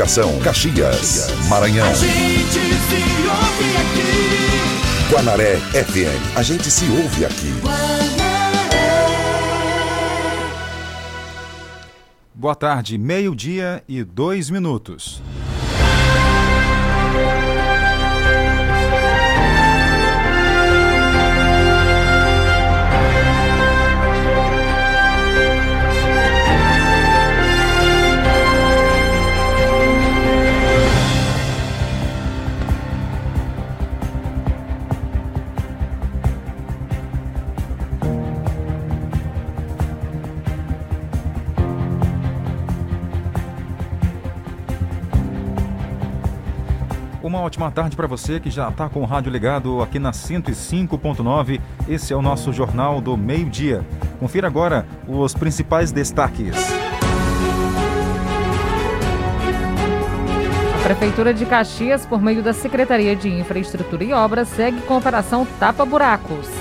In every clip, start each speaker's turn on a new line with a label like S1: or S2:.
S1: Comunicação, Caxias, Maranhão.
S2: A gente se ouve aqui.
S1: Guanaré FM. A gente se ouve aqui.
S3: Boa tarde, meio-dia e dois minutos. Ótima tarde para você que já está com o rádio ligado aqui na 105.9. Esse é o nosso Jornal do Meio-Dia. Confira agora os principais destaques.
S4: A Prefeitura de Caxias, por meio da Secretaria de Infraestrutura e Obras, segue com a Operação Tapa Buracos.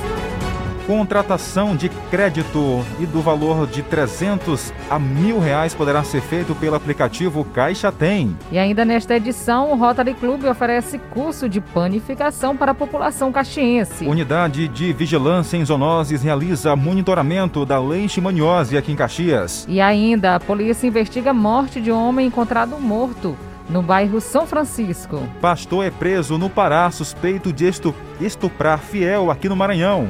S3: Contratação de crédito e do valor de 300 a mil reais poderá ser feito pelo aplicativo Caixa Tem.
S4: E ainda nesta edição, o Rotary Club oferece curso de panificação para a população caxiense.
S3: Unidade de Vigilância em Zoonoses realiza monitoramento da leishmaniose aqui em Caxias.
S4: E ainda, a polícia investiga a morte de um homem encontrado morto no bairro São Francisco.
S3: Pastor é preso no Pará suspeito de estuprar fiel aqui no Maranhão.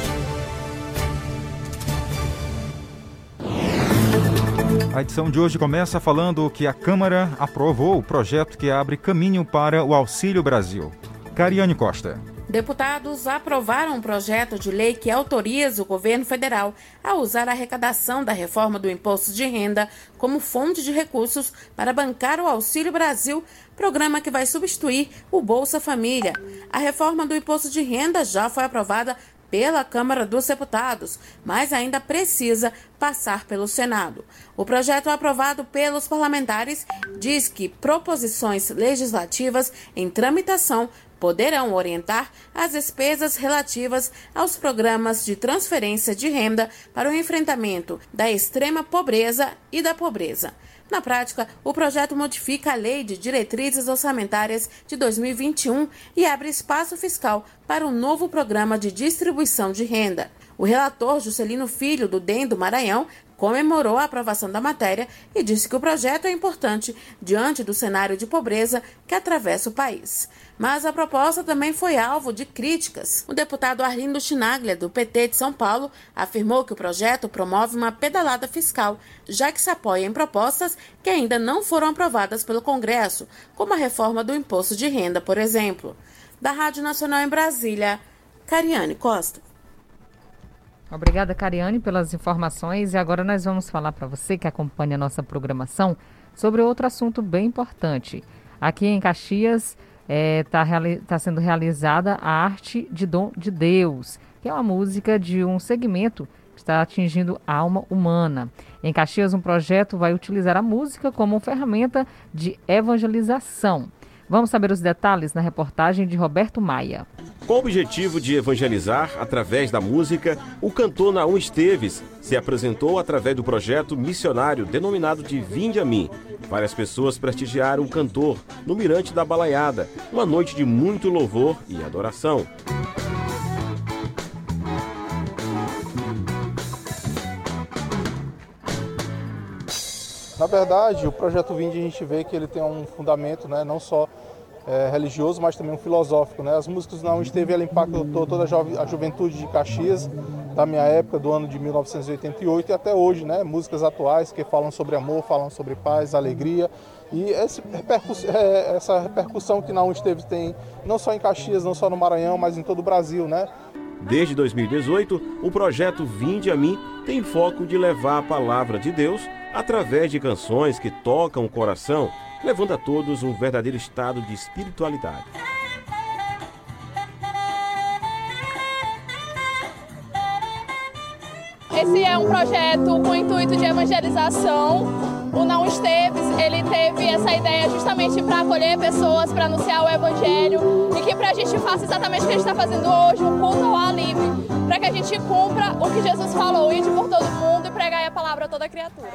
S3: A edição de hoje começa falando que a Câmara aprovou o projeto que abre caminho para o Auxílio Brasil. Cariane Costa.
S5: Deputados aprovaram um projeto de lei que autoriza o governo federal a usar a arrecadação da reforma do imposto de renda como fonte de recursos para bancar o Auxílio Brasil, programa que vai substituir o Bolsa Família. A reforma do imposto de renda já foi aprovada pela Câmara dos Deputados, mas ainda precisa passar pelo Senado. O projeto aprovado pelos parlamentares diz que proposições legislativas em tramitação poderão orientar as despesas relativas aos programas de transferência de renda para o enfrentamento da extrema pobreza e da pobreza. Na prática, o projeto modifica a Lei de Diretrizes Orçamentárias de 2021 e abre espaço fiscal para um novo programa de distribuição de renda. O relator Juscelino Filho, do DEM do Maranhão, comemorou a aprovação da matéria e disse que o projeto é importante diante do cenário de pobreza que atravessa o país. Mas a proposta também foi alvo de críticas. O deputado Arlindo Chinaglia, do PT de São Paulo, afirmou que o projeto promove uma pedalada fiscal, já que se apoia em propostas que ainda não foram aprovadas pelo Congresso, como a reforma do imposto de renda, por exemplo. Da Rádio Nacional em Brasília, Cariane Costa.
S4: Obrigada, Cariane, pelas informações. E agora nós vamos falar para você que acompanha a nossa programação sobre outro assunto bem importante. Aqui em Caxias, está é, tá, tá sendo realizada a Arte de Dom de Deus, que é uma música de um segmento que está atingindo a alma humana. Em Caxias, um projeto vai utilizar a música como ferramenta de evangelização. Vamos saber os detalhes na reportagem de Roberto Maia.
S6: Com o objetivo de evangelizar através da música, o cantor Naum Esteves se apresentou através do projeto missionário denominado de Vinde a Mim. Várias pessoas prestigiaram o cantor no Mirante da Balaiada, uma noite de muito louvor e adoração.
S7: Na verdade, o projeto Vinde a gente vê que ele tem um fundamento, né, não só é, religioso, mas também um filosófico. Né? As músicas não esteve, ela impactou toda a, a juventude de Caxias, da minha época, do ano de 1988 e até hoje, né? Músicas atuais que falam sobre amor, falam sobre paz, alegria. E repercuss é, essa repercussão que não esteve tem, não só em Caxias, não só no Maranhão, mas em todo o Brasil, né?
S6: Desde 2018, o projeto Vinde a Mim tem foco de levar a palavra de Deus através de canções que tocam o coração levando a todos um verdadeiro estado de espiritualidade.
S8: Esse é um projeto com intuito de evangelização. O Não Esteves, ele teve essa ideia justamente para acolher pessoas, para anunciar o evangelho e que para a gente faça exatamente o que a gente está fazendo hoje, um culto ao ar livre, para que a gente cumpra o que Jesus falou, ir por todo mundo e pregar a palavra a toda criatura.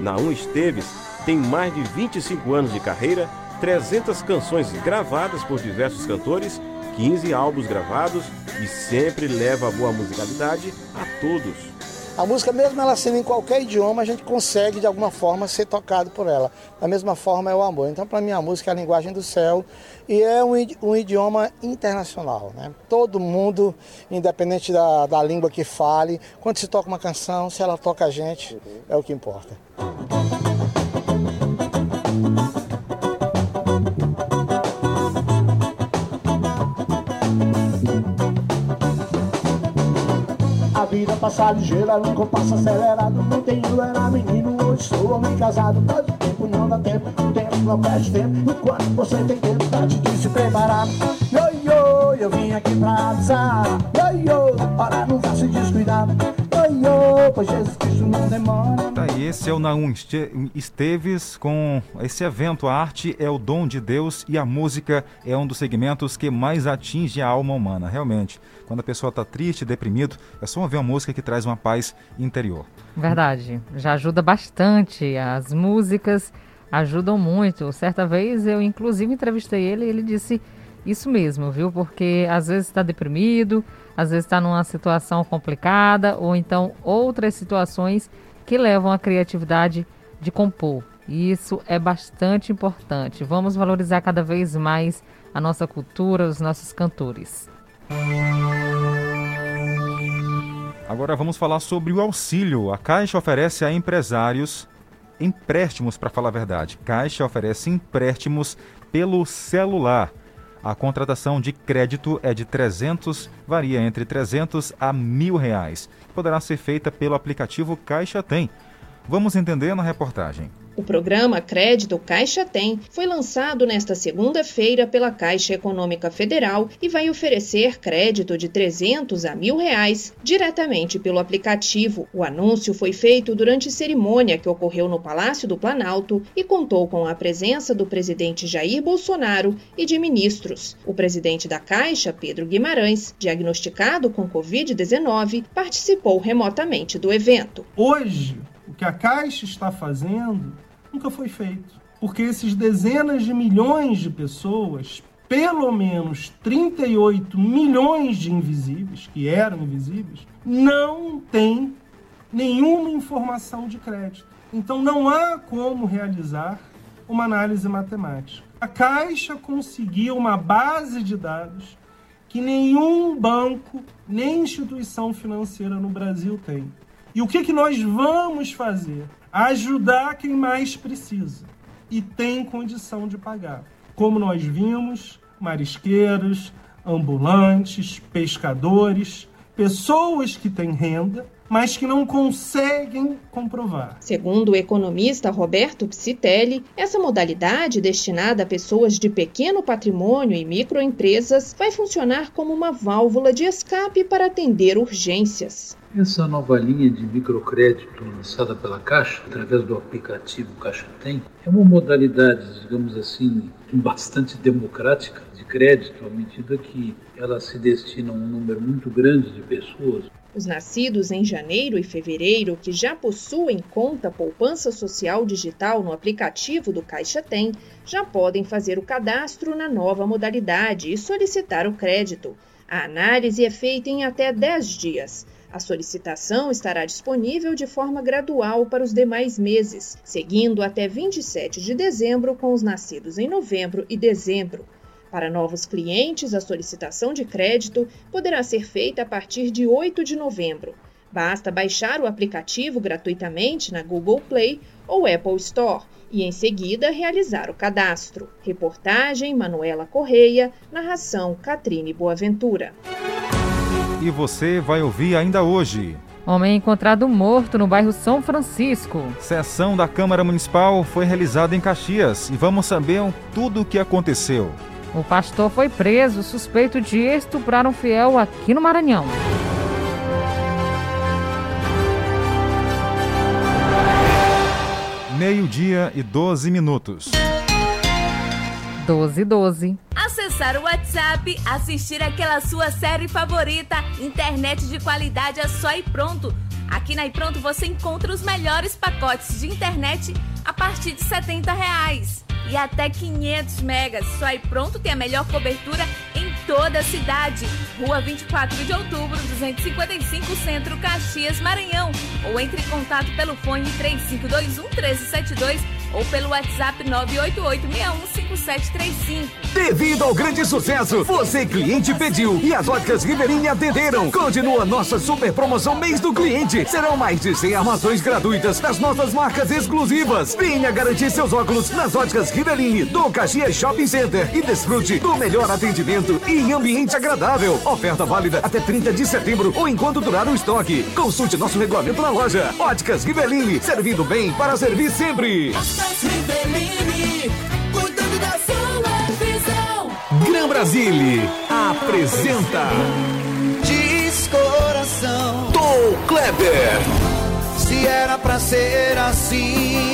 S6: Naum Esteves tem mais de 25 anos de carreira, 300 canções gravadas por diversos cantores 15 álbuns gravados e sempre leva a boa musicalidade a todos.
S9: A música, mesmo ela sendo em qualquer idioma, a gente consegue de alguma forma ser tocado por ela. Da mesma forma é o amor. Então, para mim, a música é a linguagem do céu e é um, um idioma internacional. Né? Todo mundo, independente da, da língua que fale, quando se toca uma canção, se ela toca a gente, é o que importa.
S10: Passa ligeira num compasso acelerado. Não tenho, era menino, hoje sou homem casado. Todo tempo não dá tempo, o tempo não perde tempo. Enquanto você tem tempo pra te se preparar. Yo, eu vim aqui pra avisar. Yo, yo, para não se descuidar. Yo, pois Jesus Cristo não demora.
S3: Tá, e esse é o Naum Esteves com esse evento. A arte é o dom de Deus e a música é um dos segmentos que mais atinge a alma humana, realmente quando a pessoa está triste, deprimido, é só ouvir uma música que traz uma paz interior.
S4: Verdade, já ajuda bastante. As músicas ajudam muito. Certa vez eu, inclusive, entrevistei ele e ele disse isso mesmo, viu? Porque às vezes está deprimido, às vezes está numa situação complicada, ou então outras situações que levam a criatividade de compor. E isso é bastante importante. Vamos valorizar cada vez mais a nossa cultura, os nossos cantores.
S3: Agora vamos falar sobre o auxílio. A Caixa oferece a empresários empréstimos, para falar a verdade. Caixa oferece empréstimos pelo celular. A contratação de crédito é de 300, varia entre 300 a mil reais. Poderá ser feita pelo aplicativo Caixa Tem. Vamos entender na reportagem.
S11: O programa Crédito Caixa Tem foi lançado nesta segunda-feira pela Caixa Econômica Federal e vai oferecer crédito de 300 a mil reais diretamente pelo aplicativo. O anúncio foi feito durante cerimônia que ocorreu no Palácio do Planalto e contou com a presença do presidente Jair Bolsonaro e de ministros. O presidente da Caixa, Pedro Guimarães, diagnosticado com Covid-19, participou remotamente do evento.
S12: Hoje, o que a Caixa está fazendo nunca foi feito. Porque esses dezenas de milhões de pessoas, pelo menos 38 milhões de invisíveis, que eram invisíveis, não têm nenhuma informação de crédito. Então não há como realizar uma análise matemática. A Caixa conseguiu uma base de dados que nenhum banco nem instituição financeira no Brasil tem. E o que, que nós vamos fazer? ajudar quem mais precisa e tem condição de pagar. Como nós vimos, marisqueiros, ambulantes, pescadores, pessoas que têm renda, mas que não conseguem comprovar.
S11: Segundo o economista Roberto Psitelli, essa modalidade destinada a pessoas de pequeno patrimônio e microempresas vai funcionar como uma válvula de escape para atender urgências.
S13: Essa nova linha de microcrédito lançada pela Caixa, através do aplicativo Caixa Tem, é uma modalidade, digamos assim, bastante democrática de crédito, à medida que ela se destina a um número muito grande de pessoas.
S11: Os nascidos em janeiro e fevereiro que já possuem conta poupança social digital no aplicativo do Caixa Tem já podem fazer o cadastro na nova modalidade e solicitar o crédito. A análise é feita em até 10 dias. A solicitação estará disponível de forma gradual para os demais meses, seguindo até 27 de dezembro com os nascidos em novembro e dezembro. Para novos clientes, a solicitação de crédito poderá ser feita a partir de 8 de novembro. Basta baixar o aplicativo gratuitamente na Google Play ou Apple Store e, em seguida, realizar o cadastro. Reportagem Manuela Correia, narração Catrine Boaventura.
S3: E você vai ouvir ainda hoje.
S4: Homem encontrado morto no bairro São Francisco.
S3: Sessão da Câmara Municipal foi realizada em Caxias e vamos saber tudo o que aconteceu.
S4: O pastor foi preso suspeito de estuprar um fiel aqui no Maranhão.
S3: Meio-dia e 12 minutos.
S4: 12 12.
S14: Acessar o WhatsApp, assistir aquela sua série favorita, internet de qualidade é só e pronto. Aqui na iPronto você encontra os melhores pacotes de internet a partir de 70 reais e até 500 megas. Só aí pronto tem a melhor cobertura em toda a cidade. Rua 24 de outubro, 255 Centro, Caxias, Maranhão. Ou entre em contato pelo fone 3521 1372 ou pelo WhatsApp 988615735.
S15: Devido ao grande sucesso, você cliente pediu e as óticas Ribeirinho atenderam. Continua nossa super promoção mês do cliente. Serão mais de 100 armações gratuitas das nossas marcas exclusivas. Venha garantir seus óculos nas óticas Ribeirinho do Caxias Shopping Center e desfrute do melhor atendimento e em ambiente agradável. Oferta válida até 30 de setembro ou enquanto durar o estoque. Consulte nosso regulamento na loja. Óticas Ribeirinho, servindo bem para servir sempre.
S2: Rivellini, cuidando da sua visão.
S15: Gran Brasile apresenta
S2: Diz coração,
S15: Tom Kleber.
S2: se era pra ser assim.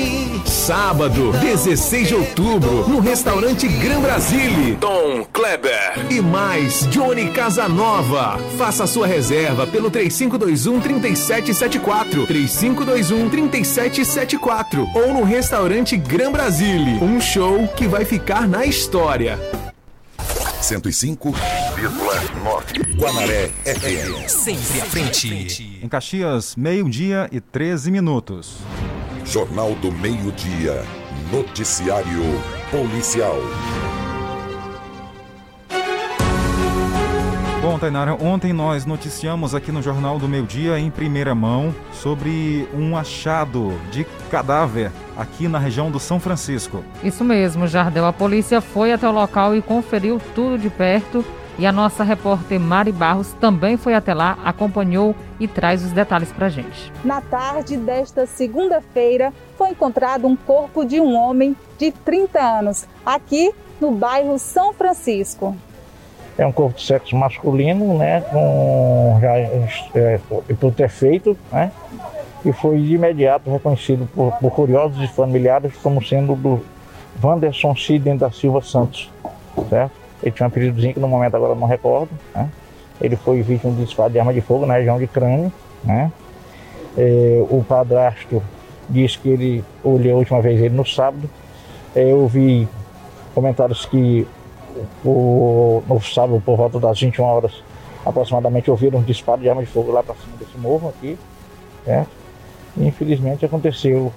S15: Sábado, 16 de outubro, no restaurante Gran Brasile. Tom Kleber. E mais, Johnny Casanova. Faça a sua reserva pelo 3521-3774. 3521-3774. Ou no restaurante Gran Brasile. Um show que vai ficar na história.
S1: 105,9 Guanaré FM.
S15: Sempre à frente.
S3: Em Caxias, meio-dia e 13 minutos.
S1: Jornal do Meio-Dia. Noticiário Policial.
S3: Bom, Tainara, ontem nós noticiamos aqui no Jornal do Meio Dia, em primeira mão, sobre um achado de cadáver aqui na região do São Francisco.
S4: Isso mesmo, Jardel. A polícia foi até o local e conferiu tudo de perto. E a nossa repórter Mari Barros também foi até lá, acompanhou e traz os detalhes pra gente.
S16: Na tarde desta segunda-feira, foi encontrado um corpo de um homem de 30 anos, aqui no bairro São Francisco.
S17: É um corpo de sexo masculino, né, com já é, putrefeito, né, e foi de imediato reconhecido por, por curiosos e familiares como sendo do Wanderson Sidney da Silva Santos, certo? Ele tinha um apelidozinho que no momento agora eu não recordo, né? Ele foi vítima de disparo de arma de fogo na região de crânio, né? É, o padrasto disse que ele olhou a última vez ele no sábado. É, eu vi comentários que o, no sábado, por volta das 21 horas, aproximadamente, ouviram um disparo de arma de fogo lá para cima desse morro aqui. Né? E, infelizmente aconteceu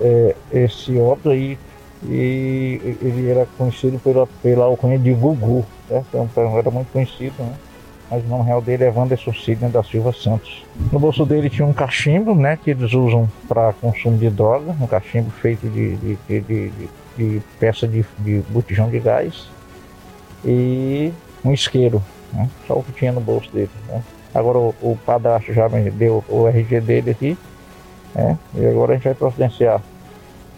S17: é, esse óbito aí e ele era conhecido pela, pela alcunha de Gugu, certo? Então, era muito conhecido, né? Mas o nome real dele é Wanderson Sidney da Silva Santos. No bolso dele tinha um cachimbo, né? Que eles usam para consumo de droga, um cachimbo feito de, de, de, de, de peça de, de botijão de gás e um isqueiro, né? Só o que tinha no bolso dele, né? Agora o, o padrasto já me deu o RG dele aqui, né? E agora a gente vai providenciar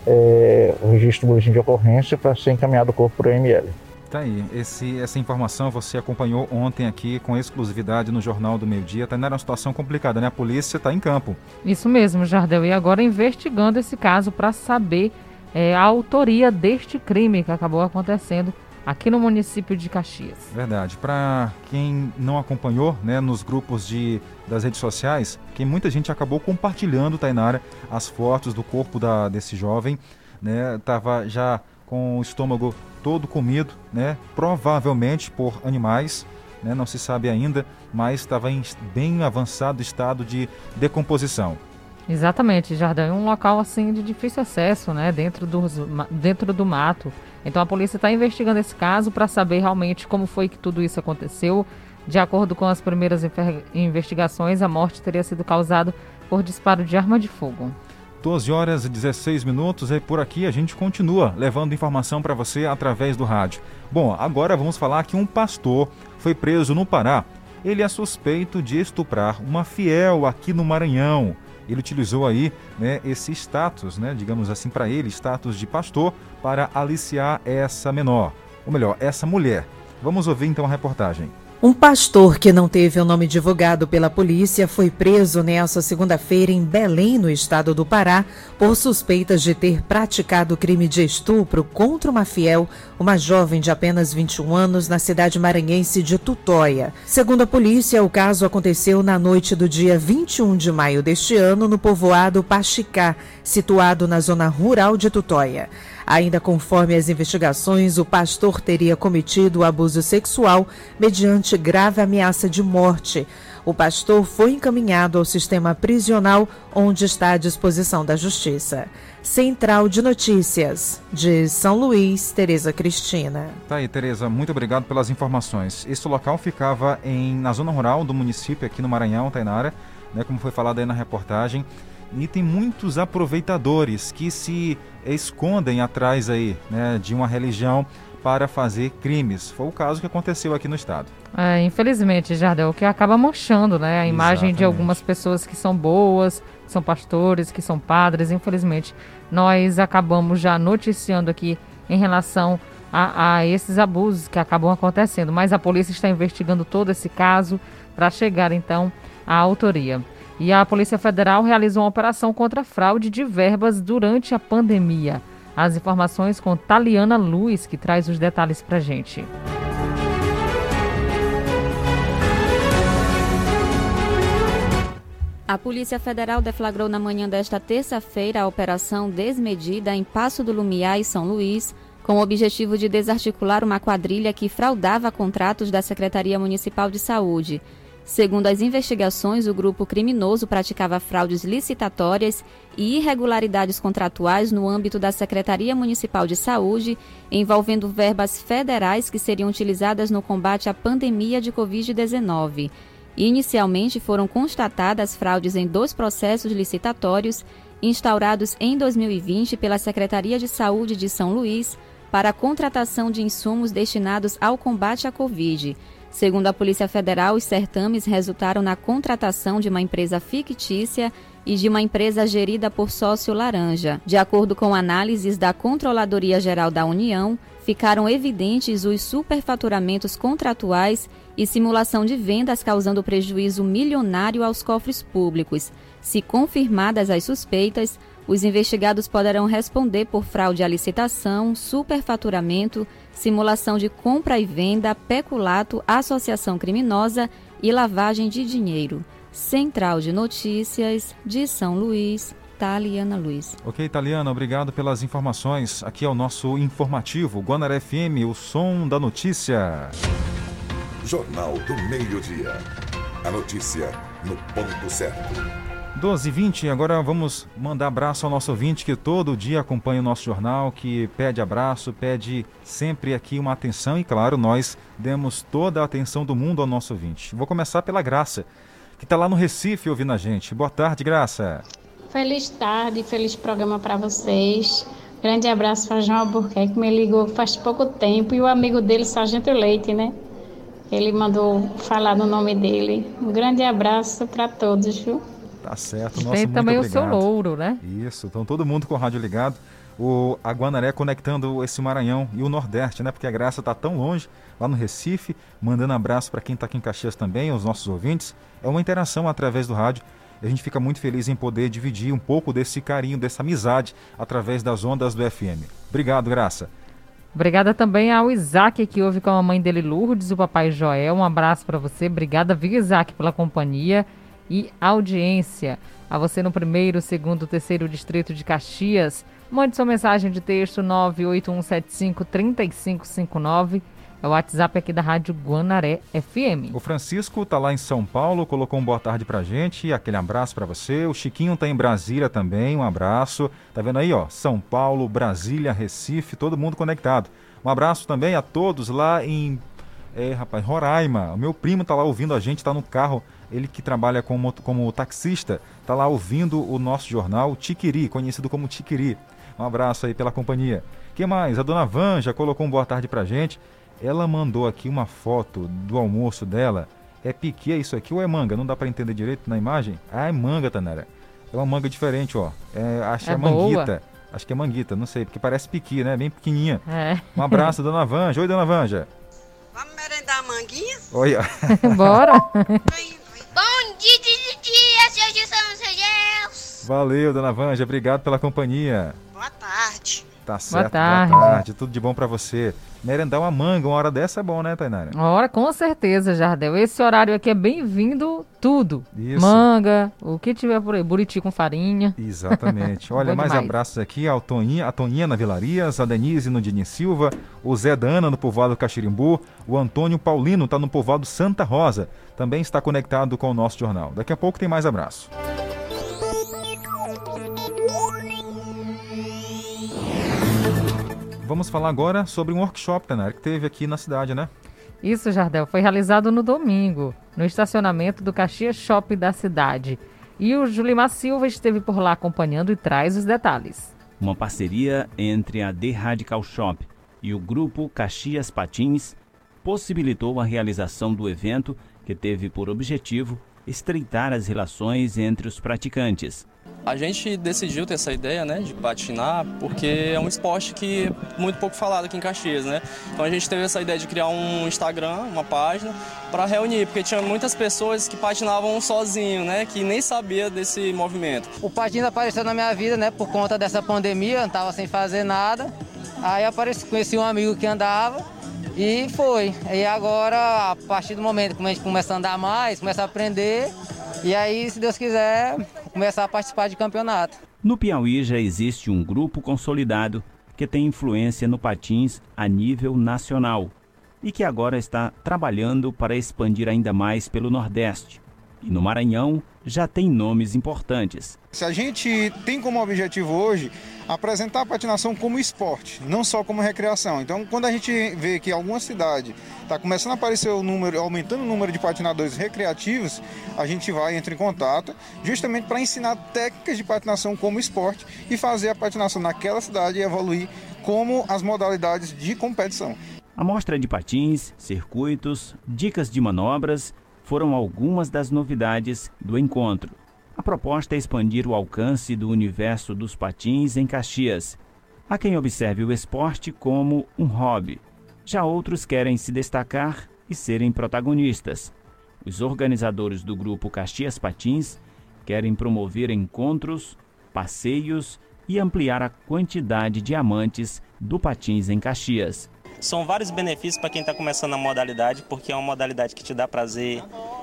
S17: é, o registro de ocorrência para ser encaminhado o corpo para o ML.
S3: Tá aí, Esse, essa informação você acompanhou ontem aqui com exclusividade no Jornal do Meio Dia. Tá, não era uma situação complicada, né? A polícia está em campo.
S4: Isso mesmo, Jardel. E agora investigando esse caso para saber é, a autoria deste crime que acabou acontecendo aqui no município de Caxias.
S3: Verdade. Para quem não acompanhou, né, nos grupos de, das redes sociais, que muita gente acabou compartilhando, Tainara, as fotos do corpo da, desse jovem, né, tava já com o estômago todo comido, né, provavelmente por animais, né, não se sabe ainda, mas estava em bem avançado estado de decomposição.
S4: Exatamente, Jardim. É um local assim de difícil acesso, né? Dentro, dos, dentro do mato. Então a polícia está investigando esse caso para saber realmente como foi que tudo isso aconteceu. De acordo com as primeiras investigações, a morte teria sido causada por disparo de arma de fogo.
S3: 12 horas e 16 minutos e por aqui a gente continua levando informação para você através do rádio. Bom, agora vamos falar que um pastor foi preso no Pará Ele é suspeito de estuprar uma fiel aqui no Maranhão. Ele utilizou aí né, esse status, né, digamos assim, para ele, status de pastor, para aliciar essa menor, ou melhor, essa mulher. Vamos ouvir então a reportagem.
S18: Um pastor que não teve o nome divulgado pela polícia foi preso nesta segunda-feira em Belém, no estado do Pará, por suspeitas de ter praticado crime de estupro contra uma fiel, uma jovem de apenas 21 anos, na cidade maranhense de Tutóia. Segundo a polícia, o caso aconteceu na noite do dia 21 de maio deste ano, no povoado Pachicá, situado na zona rural de Tutóia. Ainda conforme as investigações, o pastor teria cometido abuso sexual mediante grave ameaça de morte. O pastor foi encaminhado ao sistema prisional, onde está à disposição da Justiça. Central de Notícias, de São Luís, Tereza Cristina.
S3: Tá aí, Tereza, muito obrigado pelas informações. Esse local ficava em, na zona rural do município, aqui no Maranhão, Tainara, né, como foi falado aí na reportagem. E tem muitos aproveitadores que se escondem atrás aí, né, de uma religião para fazer crimes. Foi o caso que aconteceu aqui no estado.
S4: É, infelizmente, Jardel, que acaba manchando né, a imagem de algumas pessoas que são boas, que são pastores, que são padres. Infelizmente, nós acabamos já noticiando aqui em relação a, a esses abusos que acabam acontecendo. Mas a polícia está investigando todo esse caso para chegar então à autoria. E a Polícia Federal realizou uma operação contra fraude de verbas durante a pandemia. As informações com Taliana Luz, que traz os detalhes para gente.
S19: A Polícia Federal deflagrou na manhã desta terça-feira a Operação Desmedida em Passo do Lumiar e São Luís, com o objetivo de desarticular uma quadrilha que fraudava contratos da Secretaria Municipal de Saúde. Segundo as investigações, o grupo criminoso praticava fraudes licitatórias e irregularidades contratuais no âmbito da Secretaria Municipal de Saúde, envolvendo verbas federais que seriam utilizadas no combate à pandemia de Covid-19. Inicialmente foram constatadas fraudes em dois processos licitatórios instaurados em 2020 pela Secretaria de Saúde de São Luís para a contratação de insumos destinados ao combate à Covid. Segundo a Polícia Federal, os certames resultaram na contratação de uma empresa fictícia e de uma empresa gerida por sócio laranja. De acordo com análises da Controladoria Geral da União, ficaram evidentes os superfaturamentos contratuais e simulação de vendas causando prejuízo milionário aos cofres públicos. Se confirmadas as suspeitas, os investigados poderão responder por fraude à licitação, superfaturamento, simulação de compra e venda, peculato, associação criminosa e lavagem de dinheiro. Central de Notícias de São Luís, Taliana Luiz.
S3: Ok, Taliana, obrigado pelas informações. Aqui é o nosso informativo Guanaré FM, o som da notícia.
S1: Jornal do Meio-Dia. A notícia no ponto certo.
S3: 12 e 20 agora vamos mandar abraço ao nosso ouvinte que todo dia acompanha o nosso jornal, que pede abraço, pede sempre aqui uma atenção e, claro, nós demos toda a atenção do mundo ao nosso ouvinte. Vou começar pela Graça, que está lá no Recife ouvindo a gente. Boa tarde, Graça.
S20: Feliz tarde, feliz programa para vocês. Grande abraço para João Albuquerque, que me ligou faz pouco tempo, e o amigo dele, Sargento Leite, né? Ele mandou falar no nome dele. Um grande abraço para todos, viu?
S3: Tá certo. Nossa,
S4: Tem também
S3: muito
S4: o seu
S3: obrigado.
S4: louro, né?
S3: Isso, então todo mundo com o rádio ligado. O, a Guanaré conectando esse Maranhão e o Nordeste, né? Porque a Graça tá tão longe, lá no Recife, mandando abraço para quem tá aqui em Caxias também, os nossos ouvintes. É uma interação através do rádio. A gente fica muito feliz em poder dividir um pouco desse carinho, dessa amizade através das ondas do FM. Obrigado, Graça.
S4: Obrigada também ao Isaac, que ouve com a mãe dele, Lourdes, o papai Joel. Um abraço para você. Obrigada, viu, Isaac, pela companhia e audiência. A você no primeiro, segundo, terceiro distrito de Caxias. Mande sua mensagem de texto 981753559. É o WhatsApp aqui da Rádio Guanaré FM.
S3: O Francisco tá lá em São Paulo, colocou um boa tarde pra gente, aquele abraço para você. O Chiquinho tá em Brasília também, um abraço. Tá vendo aí, ó? São Paulo, Brasília, Recife, todo mundo conectado. Um abraço também a todos lá em é, rapaz, Roraima. O meu primo tá lá ouvindo a gente, tá no carro. Ele que trabalha como, como taxista, tá lá ouvindo o nosso jornal Tiquiri, conhecido como Tiquiri. Um abraço aí pela companhia. que mais? A dona Vanja colocou um boa tarde pra gente. Ela mandou aqui uma foto do almoço dela É piqui, é isso aqui ou é manga? Não dá para entender direito na imagem? Ah, é manga, Tanera. É uma manga diferente, ó. É, acho que é, é manguita. Acho que é manguita, não sei, porque parece piqui, né? Bem pequenininha. É. Um abraço, dona Vanja. Oi, dona Vanja.
S21: Manguinha?
S3: Oi.
S4: Bora.
S21: Bom dia, dia, dia, seus de São Deus.
S3: Valeu, dona Vanja. Obrigado pela companhia.
S21: Boa tarde.
S3: Tá certo. Boa tarde. Boa tarde. Tudo de bom para você. Merendar uma manga, uma hora dessa é bom, né, Tainara?
S4: Uma hora, com certeza, Jardel. Esse horário aqui é bem-vindo tudo. Isso. Manga, o que tiver por aí, buriti com farinha.
S3: Exatamente. Olha, mais demais. abraços aqui ao Toninha, a Toninha na Vilarias, a Denise no Dini Silva, o Zé Dana no povoado Caxirimbu, o Antônio Paulino está no povoado Santa Rosa. Também está conectado com o nosso jornal. Daqui a pouco tem mais abraço. Vamos falar agora sobre um workshop, Tanar, que teve aqui na cidade, né?
S4: Isso, Jardel, foi realizado no domingo, no estacionamento do Caxias Shopping da cidade. E o Julimar Silva esteve por lá acompanhando e traz os detalhes.
S22: Uma parceria entre a The Radical Shop e o grupo Caxias Patins possibilitou a realização do evento que teve por objetivo estreitar as relações entre os praticantes.
S23: A gente decidiu ter essa ideia, né, de patinar, porque é um esporte que é muito pouco falado aqui em Caxias, né? Então a gente teve essa ideia de criar um Instagram, uma página, para reunir, porque tinha muitas pessoas que patinavam sozinho, né, que nem sabia desse movimento.
S24: O patins apareceu na minha vida, né, por conta dessa pandemia, não tava sem fazer nada. Aí apareci, conheci um amigo que andava e foi. E agora, a partir do momento que a gente começa a andar mais, começa a aprender, e aí, se Deus quiser, começar a participar de campeonato.
S22: No Piauí já existe um grupo consolidado que tem influência no patins a nível nacional e que agora está trabalhando para expandir ainda mais pelo Nordeste. E no Maranhão já tem nomes importantes.
S25: Se a gente tem como objetivo hoje apresentar a patinação como esporte, não só como recreação. Então, quando a gente vê que alguma cidade está começando a aparecer o número, aumentando o número de patinadores recreativos, a gente vai entra em contato justamente para ensinar técnicas de patinação como esporte e fazer a patinação naquela cidade evoluir como as modalidades de competição.
S22: A mostra de patins, circuitos, dicas de manobras foram algumas das novidades do encontro. A proposta é expandir o alcance do universo dos patins em Caxias. Há quem observe o esporte como um hobby. Já outros querem se destacar e serem protagonistas. Os organizadores do grupo Caxias Patins querem promover encontros, passeios e ampliar a quantidade de amantes do patins em Caxias.
S23: São vários benefícios para quem está começando a modalidade, porque é uma modalidade que te dá prazer,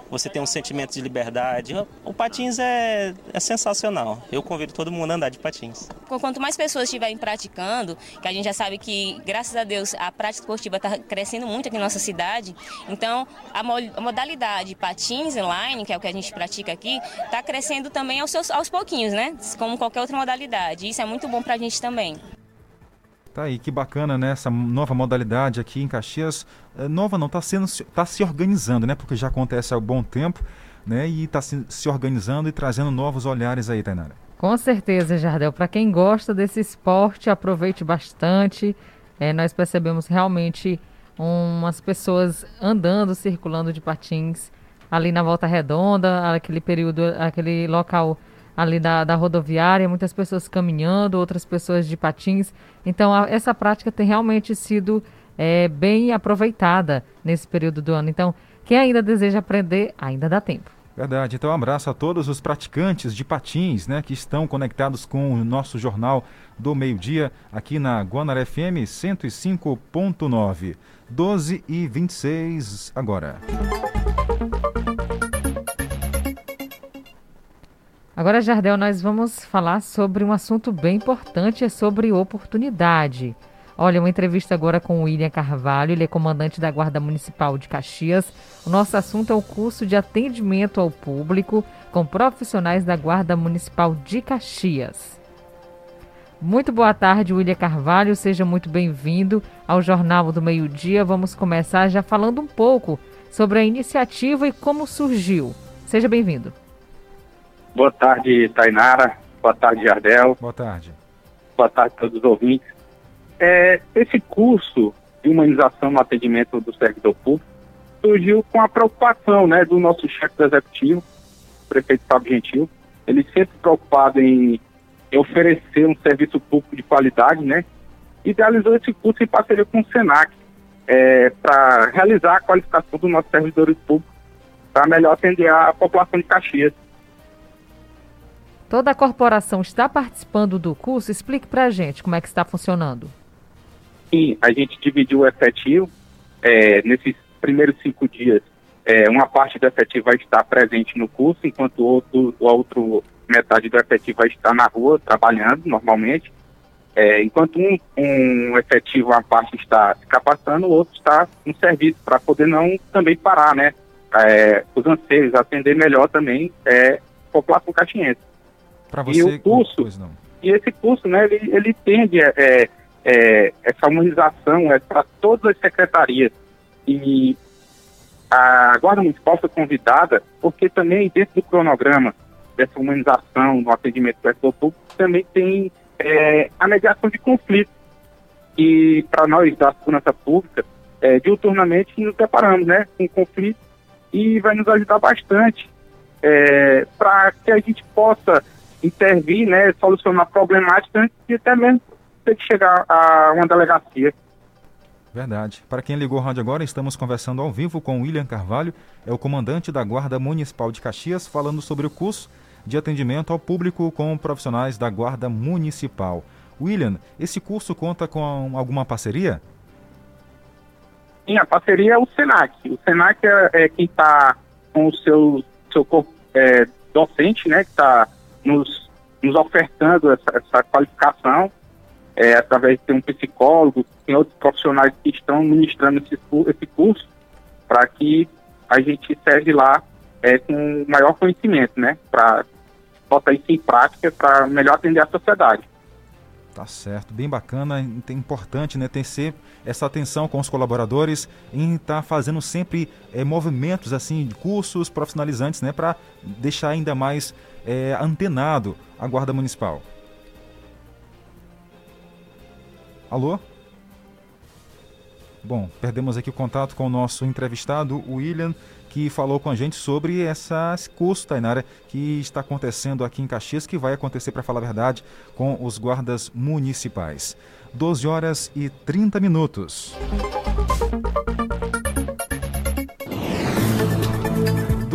S23: você tem um sentimento de liberdade. O patins é, é sensacional. Eu convido todo mundo a andar de patins.
S26: Quanto mais pessoas estiverem praticando, que a gente já sabe que, graças a Deus, a prática esportiva está crescendo muito aqui na nossa cidade, então a, modalidade patins online, que é o que a gente pratica aqui, está crescendo também aos, seus, aos pouquinhos, né? Como qualquer outra modalidade. Isso é muito bom para a gente também.
S3: Tá aí, que bacana, né? Essa nova modalidade aqui em Caxias. É, nova não, está sendo, tá se organizando, né? Porque já acontece há um bom tempo, né? E está se, se organizando e trazendo novos olhares aí, Tainara.
S4: Com certeza, Jardel. Para quem gosta desse esporte, aproveite bastante. É, nós percebemos realmente umas pessoas andando, circulando de patins ali na Volta Redonda, aquele período, aquele local ali da, da rodoviária, muitas pessoas caminhando, outras pessoas de patins. Então, a, essa prática tem realmente sido é, bem aproveitada nesse período do ano. Então, quem ainda deseja aprender, ainda dá tempo.
S3: Verdade. Então, um abraço a todos os praticantes de patins, né, que estão conectados com o nosso jornal do meio-dia aqui na Guanaré FM 105.9. 12 e 26 agora.
S4: Agora, Jardel, nós vamos falar sobre um assunto bem importante, é sobre oportunidade. Olha, uma entrevista agora com o William Carvalho, ele é comandante da Guarda Municipal de Caxias. O nosso assunto é o curso de atendimento ao público com profissionais da Guarda Municipal de Caxias. Muito boa tarde, William Carvalho, seja muito bem-vindo ao Jornal do Meio Dia. Vamos começar já falando um pouco sobre a iniciativa e como surgiu. Seja bem-vindo.
S27: Boa tarde, Tainara. Boa tarde, Jardel.
S3: Boa tarde.
S27: Boa tarde a todos os ouvintes. É, esse curso de humanização no atendimento do servidor público surgiu com a preocupação né, do nosso chefe do executivo, o prefeito Fábio Gentil. Ele sempre preocupado em, em oferecer um serviço público de qualidade, né? Idealizou esse curso em parceria com o SENAC é, para realizar a qualificação dos nossos servidores públicos para melhor atender a população de Caxias.
S4: Toda a corporação está participando do curso? Explique para a gente como é que está funcionando.
S27: Sim, a gente dividiu o efetivo. É, nesses primeiros cinco dias, é, uma parte do efetivo vai estar presente no curso, enquanto o outro, o outro metade do efetivo vai estar na rua trabalhando normalmente. É, enquanto um, um efetivo, uma parte está se capacitando, o outro está no serviço, para poder não também parar, né? É, os anseios, atender melhor também é, a população caxiense.
S3: Para você,
S27: e o curso, e esse curso, né, ele, ele tende é, é, essa harmonização é para todas as secretarias. E a Guarda Municipal foi convidada, porque também dentro do cronograma dessa humanização no atendimento do setor público, também tem é, a mediação de conflitos. E para nós da segurança pública, é, diuturnamente nos preparamos né, com conflitos e vai nos ajudar bastante é, para que a gente possa intervir, né, solucionar problemáticas de até mesmo ter que chegar a uma delegacia.
S3: Verdade. Para quem ligou o rádio agora, estamos conversando ao vivo com William Carvalho, é o comandante da Guarda Municipal de Caxias, falando sobre o curso de atendimento ao público com profissionais da Guarda Municipal. William, esse curso conta com alguma parceria?
S27: Sim, a parceria é o SENAC. O SENAC é, é quem está com o seu, seu corpo é, docente, né, que está nos, nos ofertando essa, essa qualificação, é, através de um psicólogo, tem outros profissionais que estão ministrando esse, esse curso, para que a gente serve lá é, com maior conhecimento, né, para botar isso em prática para melhor atender a sociedade.
S3: Tá certo, bem bacana, é importante né, ter essa atenção com os colaboradores em estar tá fazendo sempre é, movimentos assim cursos profissionalizantes né, para deixar ainda mais é, antenado a Guarda Municipal. Alô? Bom, perdemos aqui o contato com o nosso entrevistado, William que falou com a gente sobre essa, esse curso, Tainara, que está acontecendo aqui em Caxias, que vai acontecer, para falar a verdade, com os guardas municipais. 12 horas e 30 minutos.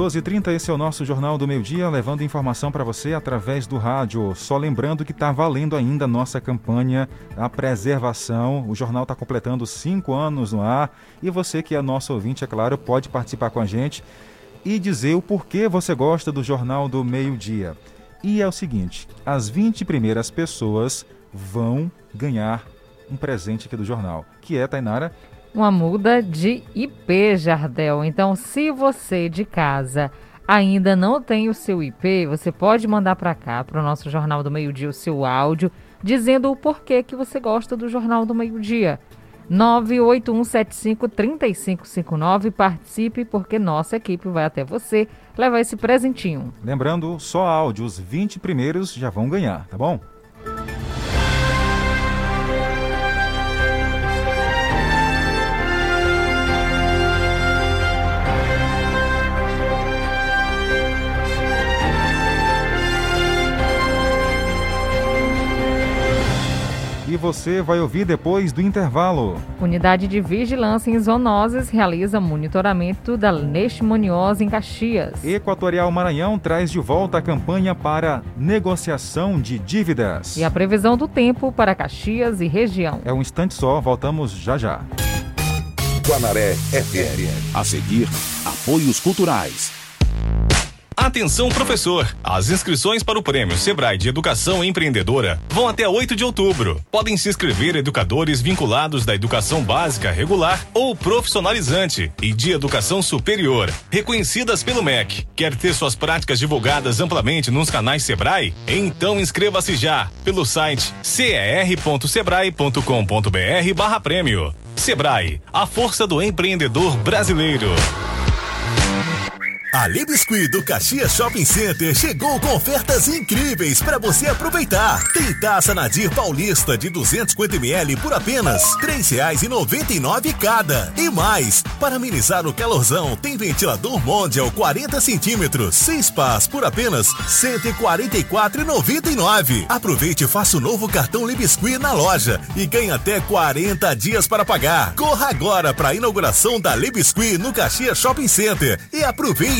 S3: 12h30, esse é o nosso Jornal do Meio Dia, levando informação para você através do rádio. Só lembrando que está valendo ainda a nossa campanha A Preservação. O jornal está completando cinco anos no ar e você que é nosso ouvinte, é claro, pode participar com a gente e dizer o porquê você gosta do Jornal do Meio Dia. E é o seguinte: as 20 primeiras pessoas vão ganhar um presente aqui do jornal, que é, Tainara,
S4: uma muda de IP, Jardel. Então, se você de casa ainda não tem o seu IP, você pode mandar para cá, para o nosso Jornal do Meio Dia, o seu áudio, dizendo o porquê que você gosta do Jornal do Meio Dia. 981753559, participe porque nossa equipe vai até você levar esse presentinho.
S3: Lembrando, só áudio, os 20 primeiros já vão ganhar, tá bom? Você vai ouvir depois do intervalo.
S4: Unidade de Vigilância em Zoonoses realiza monitoramento da leishmaniose em Caxias.
S3: Equatorial Maranhão traz de volta a campanha para negociação de dívidas.
S4: E a previsão do tempo para Caxias e região.
S3: É um instante só, voltamos já já.
S1: Guanaré FM.
S28: A seguir, apoios culturais.
S29: Atenção, professor! As inscrições para o Prêmio Sebrae de Educação Empreendedora vão até 8 de outubro. Podem se inscrever educadores vinculados da educação básica regular ou profissionalizante e de educação superior, reconhecidas pelo MEC. Quer ter suas práticas divulgadas amplamente nos canais Sebrae? Então inscreva-se já pelo site cer.sebrae.com.br/barra prêmio. Sebrae, a força do empreendedor brasileiro.
S30: A Libiscuit do Caxias Shopping Center chegou com ofertas incríveis para você aproveitar. Tem taça Nadir Paulista de 250ml por apenas R$ 3,99 cada. E mais, para amenizar o calorzão, tem ventilador Mondial 40 centímetros, 6 pás por apenas R$ 144,99. Aproveite e faça o novo cartão Libiscuit na loja e ganhe até 40 dias para pagar. Corra agora para a inauguração da Libiscuit no Caxias Shopping Center e aproveite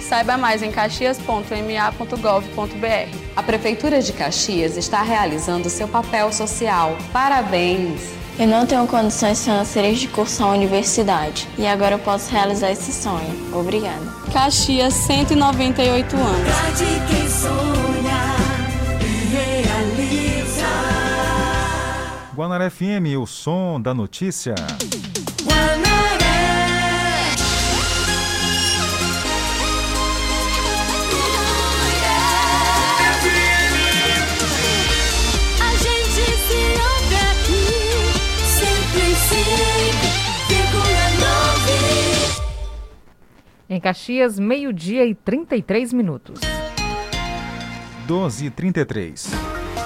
S31: Saiba mais em caxias.ma.gov.br.
S32: A Prefeitura de Caxias está realizando seu papel social. Parabéns!
S33: Eu não tenho condições financeiras de cursar a universidade e agora eu posso realizar esse sonho. Obrigada.
S31: Caxias, 198 anos.
S2: quem sonha e realiza.
S3: Guanaré FM, o som da notícia.
S4: Em Caxias, meio-dia e 33 minutos.
S3: 12 e 33.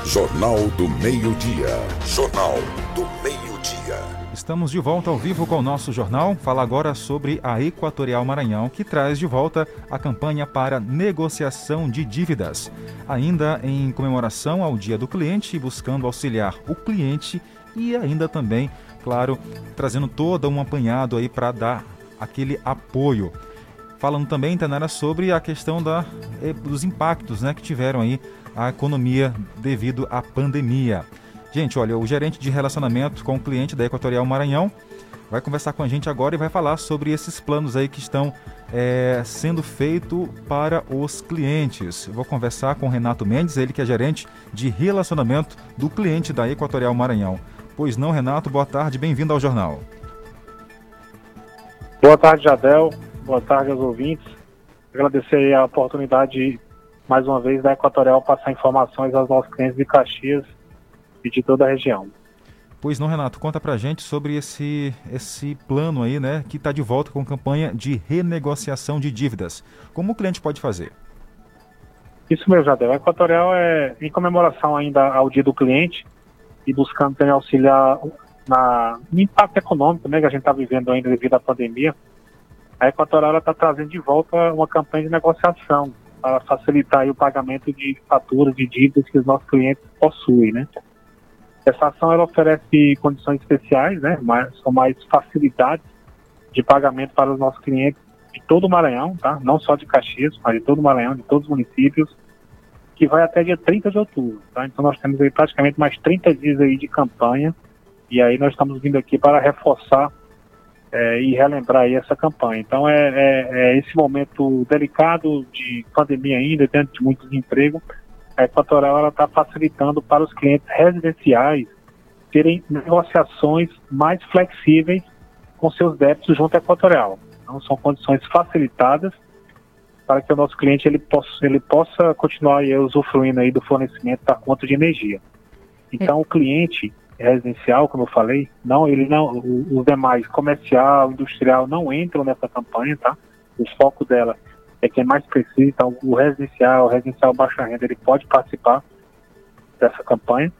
S1: Jornal do Meio-Dia. Jornal do Meio-Dia.
S3: Estamos de volta ao vivo com o nosso jornal. Fala agora sobre a Equatorial Maranhão, que traz de volta a campanha para negociação de dívidas. Ainda em comemoração ao Dia do Cliente, buscando auxiliar o cliente e ainda também, claro, trazendo todo um apanhado aí para dar aquele apoio falando também, Tanara, sobre a questão da, eh, dos impactos né, que tiveram aí a economia devido à pandemia. Gente, olha, o gerente de relacionamento com o cliente da Equatorial Maranhão vai conversar com a gente agora e vai falar sobre esses planos aí que estão é, sendo feitos para os clientes. Eu vou conversar com o Renato Mendes, ele que é gerente de relacionamento do cliente da Equatorial Maranhão. Pois não, Renato, boa tarde, bem-vindo ao jornal.
S34: Boa tarde, Jadel boa tarde aos ouvintes. Agradecer a oportunidade, mais uma vez, da Equatorial passar informações aos nossos clientes de Caxias e de toda a região.
S3: Pois não, Renato, conta pra gente sobre esse, esse plano aí, né, que está de volta com campanha de renegociação de dívidas. Como o cliente pode fazer?
S34: Isso mesmo, Jadel. A Equatorial é em comemoração ainda ao Dia do Cliente e buscando também auxiliar na, no impacto econômico né, que a gente está vivendo ainda devido à pandemia a Equatorial está trazendo de volta uma campanha de negociação para facilitar o pagamento de faturas, de dívidas que os nossos clientes possuem, né? Essa ação ela oferece condições especiais, né? Mais, são mais facilidades de pagamento para os nossos clientes de todo o Maranhão, tá? Não só de Caxias, mas de todo o Maranhão, de todos os municípios, que vai até dia 30 de outubro, tá? Então nós temos aí praticamente mais 30 dias aí de campanha e aí nós estamos vindo aqui para reforçar é, e relembrar aí essa campanha. Então é, é, é, esse momento delicado de pandemia ainda, dentro de muito desemprego, a Equatorial está facilitando para os clientes residenciais terem negociações mais flexíveis com seus débitos junto à Equatorial. Então são condições facilitadas para que o nosso cliente ele possa, ele possa continuar aí, usufruindo aí do fornecimento da conta de energia. Então o cliente residencial, como eu falei, não, ele não, os demais, comercial, industrial, não entram nessa campanha, tá? O foco dela é quem mais precisa, então o residencial, o residencial baixa renda, ele pode participar dessa campanha.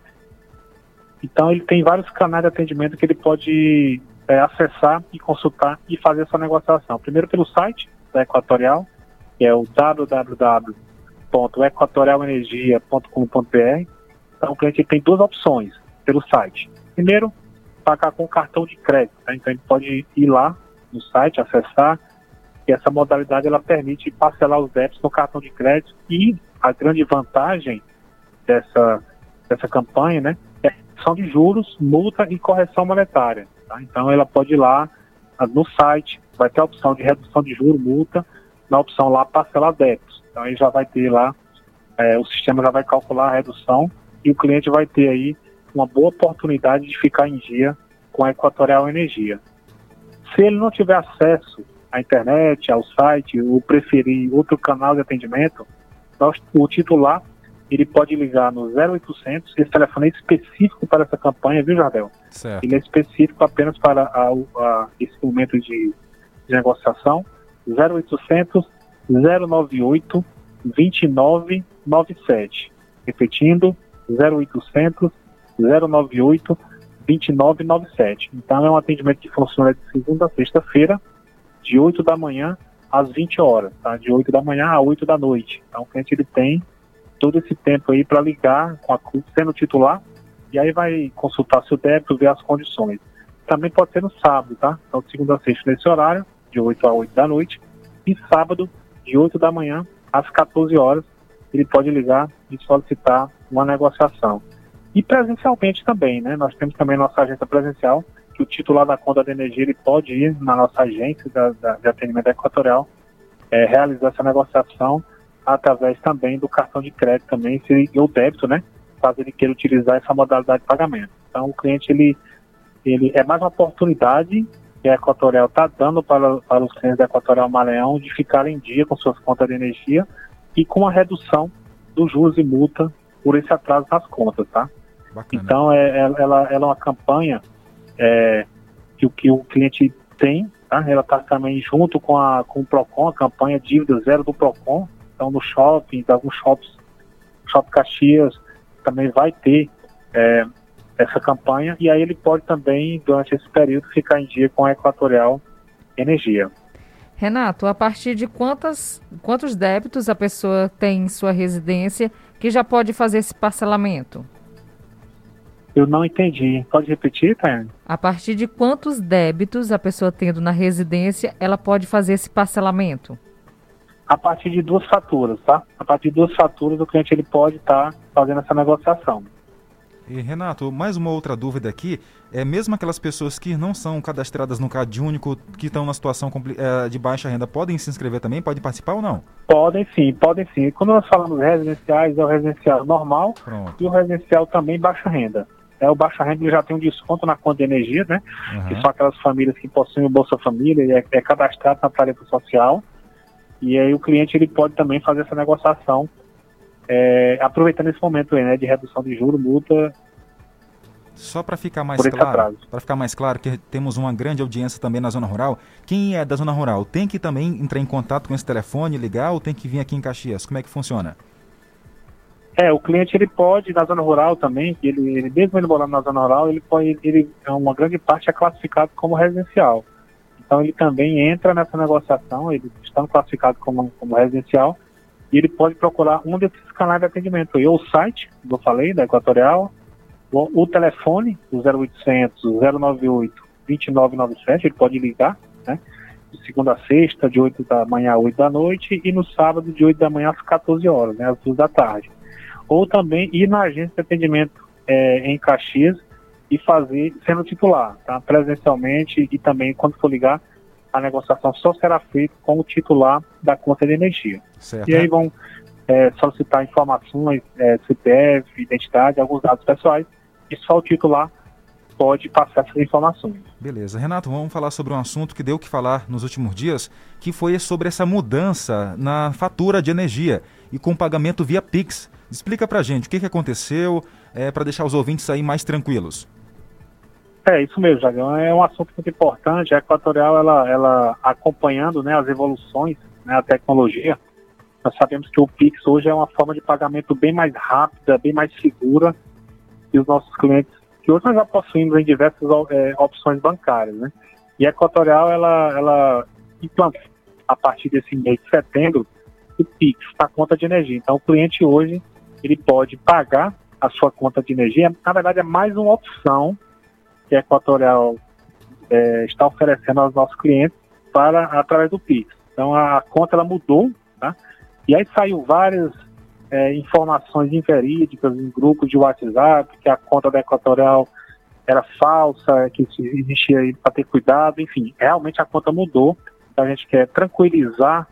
S34: Então ele tem vários canais de atendimento que ele pode é, acessar e consultar e fazer essa negociação. Primeiro pelo site da Equatorial, que é o www.equatorialenergia.com.br. Então o cliente tem duas opções pelo site. Primeiro, pagar com cartão de crédito. Né? Então ele pode ir lá no site, acessar, e essa modalidade ela permite parcelar os débitos no cartão de crédito e a grande vantagem dessa, dessa campanha né, é a redução de juros, multa e correção monetária. Tá? Então ela pode ir lá ah, no site, vai ter a opção de redução de juros, multa, na opção lá parcelar débitos. Então aí já vai ter lá, é, o sistema já vai calcular a redução e o cliente vai ter aí uma boa oportunidade de ficar em dia com a Equatorial Energia. Se ele não tiver acesso à internet, ao site, ou preferir outro canal de atendimento, o titular ele pode ligar no 0800, esse telefone é específico para essa campanha, viu, Jardel?
S3: Certo.
S34: Ele é específico apenas para a, a, esse momento de, de negociação, 0800 098 2997. Repetindo, 0800 098 2997. Então é um atendimento que funciona de segunda a sexta-feira, de 8 da manhã às 20 horas, tá? De 8 da manhã a 8 da noite. Então o cliente ele tem todo esse tempo aí para ligar com a sendo titular e aí vai consultar seu débito, ver as condições. Também pode ser no sábado, tá? Então segunda a sexta nesse horário, de 8 a 8 da noite, e sábado, de 8 da manhã às 14 horas, ele pode ligar e solicitar uma negociação. E presencialmente também, né? Nós temos também nossa agência presencial, que o titular da conta de energia ele pode ir na nossa agência da, da, de atendimento equatorial, é, realizar essa negociação através também do cartão de crédito também, se, ou débito, né? Caso ele queira utilizar essa modalidade de pagamento. Então o cliente ele, ele é mais uma oportunidade que a Equatorial está dando para, para os clientes da Equatorial Maranhão de ficar em dia com suas contas de energia e com a redução dos juros e multa por esse atraso nas contas, tá?
S3: Bacana.
S34: Então, é, é- ela, ela é uma campanha é, que, o- que o cliente tem, tá? Ela está também junto com, a, com o PROCON, a campanha Dívida Zero do PROCON. Então, no shopping, alguns shops, Shopping Caxias, também vai ter é, essa campanha. E aí ele pode também, durante esse período, ficar em dia com a Equatorial Energia.
S4: Renato, a partir de quantas, quantos débitos a pessoa tem em sua residência que já pode fazer esse parcelamento?
S34: Eu não entendi. Pode repetir, Tayane?
S4: A partir de quantos débitos a pessoa tendo na residência, ela pode fazer esse parcelamento?
S34: A partir de duas faturas, tá? A partir de duas faturas, o cliente ele pode estar fazendo essa negociação.
S3: E Renato, mais uma outra dúvida aqui, é mesmo aquelas pessoas que não são cadastradas no CAD único, que estão na situação eh, de baixa renda, podem se inscrever também? Podem participar ou não?
S34: Podem sim, podem sim. Quando nós falamos residenciais, é o residencial normal e o residencial também baixa renda. É, o baixa renda já tem um desconto na conta de energia, né? Que são aquelas famílias que possuem o Bolsa Família e é, é cadastrado na tarifa social. E aí o cliente ele pode também fazer essa negociação, é, aproveitando esse momento aí, né, de redução de juros, multa.
S3: Só para ficar mais claro, para ficar mais claro que temos uma grande audiência também na zona rural. Quem é da zona rural tem que também entrar em contato com esse telefone, ligar ou tem que vir aqui em Caxias? Como é que funciona?
S34: É, o cliente ele pode, na zona rural também, ele, ele mesmo ele morando na zona rural, ele pode, ele, é uma grande parte é classificado como residencial. Então ele também entra nessa negociação, ele está classificado como, como residencial, e ele pode procurar um desses canais de atendimento, ou o site, como eu falei, da Equatorial, o, o telefone, o 0800 098 2997, ele pode ligar, né? De segunda a sexta, de 8 da manhã a 8 da noite, e no sábado, de 8 da manhã às 14 horas, né? Às 2 da tarde. Ou também ir na agência de atendimento é, em Caxias e fazer sendo titular, tá? Presencialmente e também quando for ligar, a negociação só será feita com o titular da conta de energia.
S3: Certo.
S34: E aí vão é, solicitar informações, é, CPF, identidade, alguns dados pessoais, e só o titular pode passar essas informações.
S3: Beleza. Renato, vamos falar sobre um assunto que deu que falar nos últimos dias, que foi sobre essa mudança na fatura de energia e com pagamento via Pix. Explica pra gente o que, que aconteceu, é, para deixar os ouvintes aí mais tranquilos.
S34: É, isso mesmo, Jagão. É um assunto muito importante. A Equatorial, ela, ela acompanhando né, as evoluções, né, a tecnologia, nós sabemos que o Pix hoje é uma forma de pagamento bem mais rápida, bem mais segura que os nossos clientes, que hoje nós já possuímos em diversas é, opções bancárias, né? E a Equatorial, ela, ela implantou, a partir desse mês de setembro, o Pix para conta de energia. Então, o cliente hoje, ele pode pagar a sua conta de energia. Na verdade, é mais uma opção que a Equatorial é, está oferecendo aos nossos clientes para através do Pix. Então a conta ela mudou, tá? E aí saiu várias é, informações inverídicas em grupos de WhatsApp que a conta da Equatorial era falsa, que existia para ter cuidado, enfim, realmente a conta mudou. Então a gente quer tranquilizar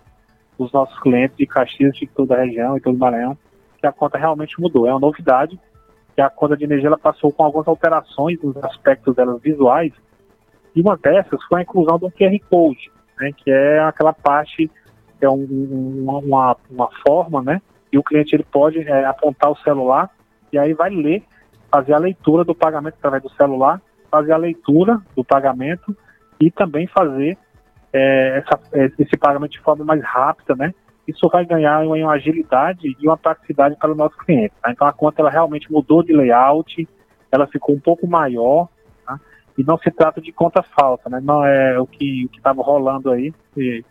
S34: os nossos clientes de Caxias, de toda a região e todo o Maranhão, que a conta realmente mudou. É uma novidade que a conta de energia ela passou com algumas alterações nos aspectos delas visuais, e uma dessas foi a inclusão do QR Code, né, que é aquela parte, é um, uma, uma forma, né, e o cliente ele pode é, apontar o celular e aí vai ler, fazer a leitura do pagamento através do celular, fazer a leitura do pagamento e também fazer é, essa, esse pagamento de forma mais rápida, né? Isso vai ganhar uma, uma agilidade e uma praticidade para o nosso cliente. Tá? Então a conta ela realmente mudou de layout, ela ficou um pouco maior tá? e não se trata de conta falsa, né? Não é o que estava rolando aí e,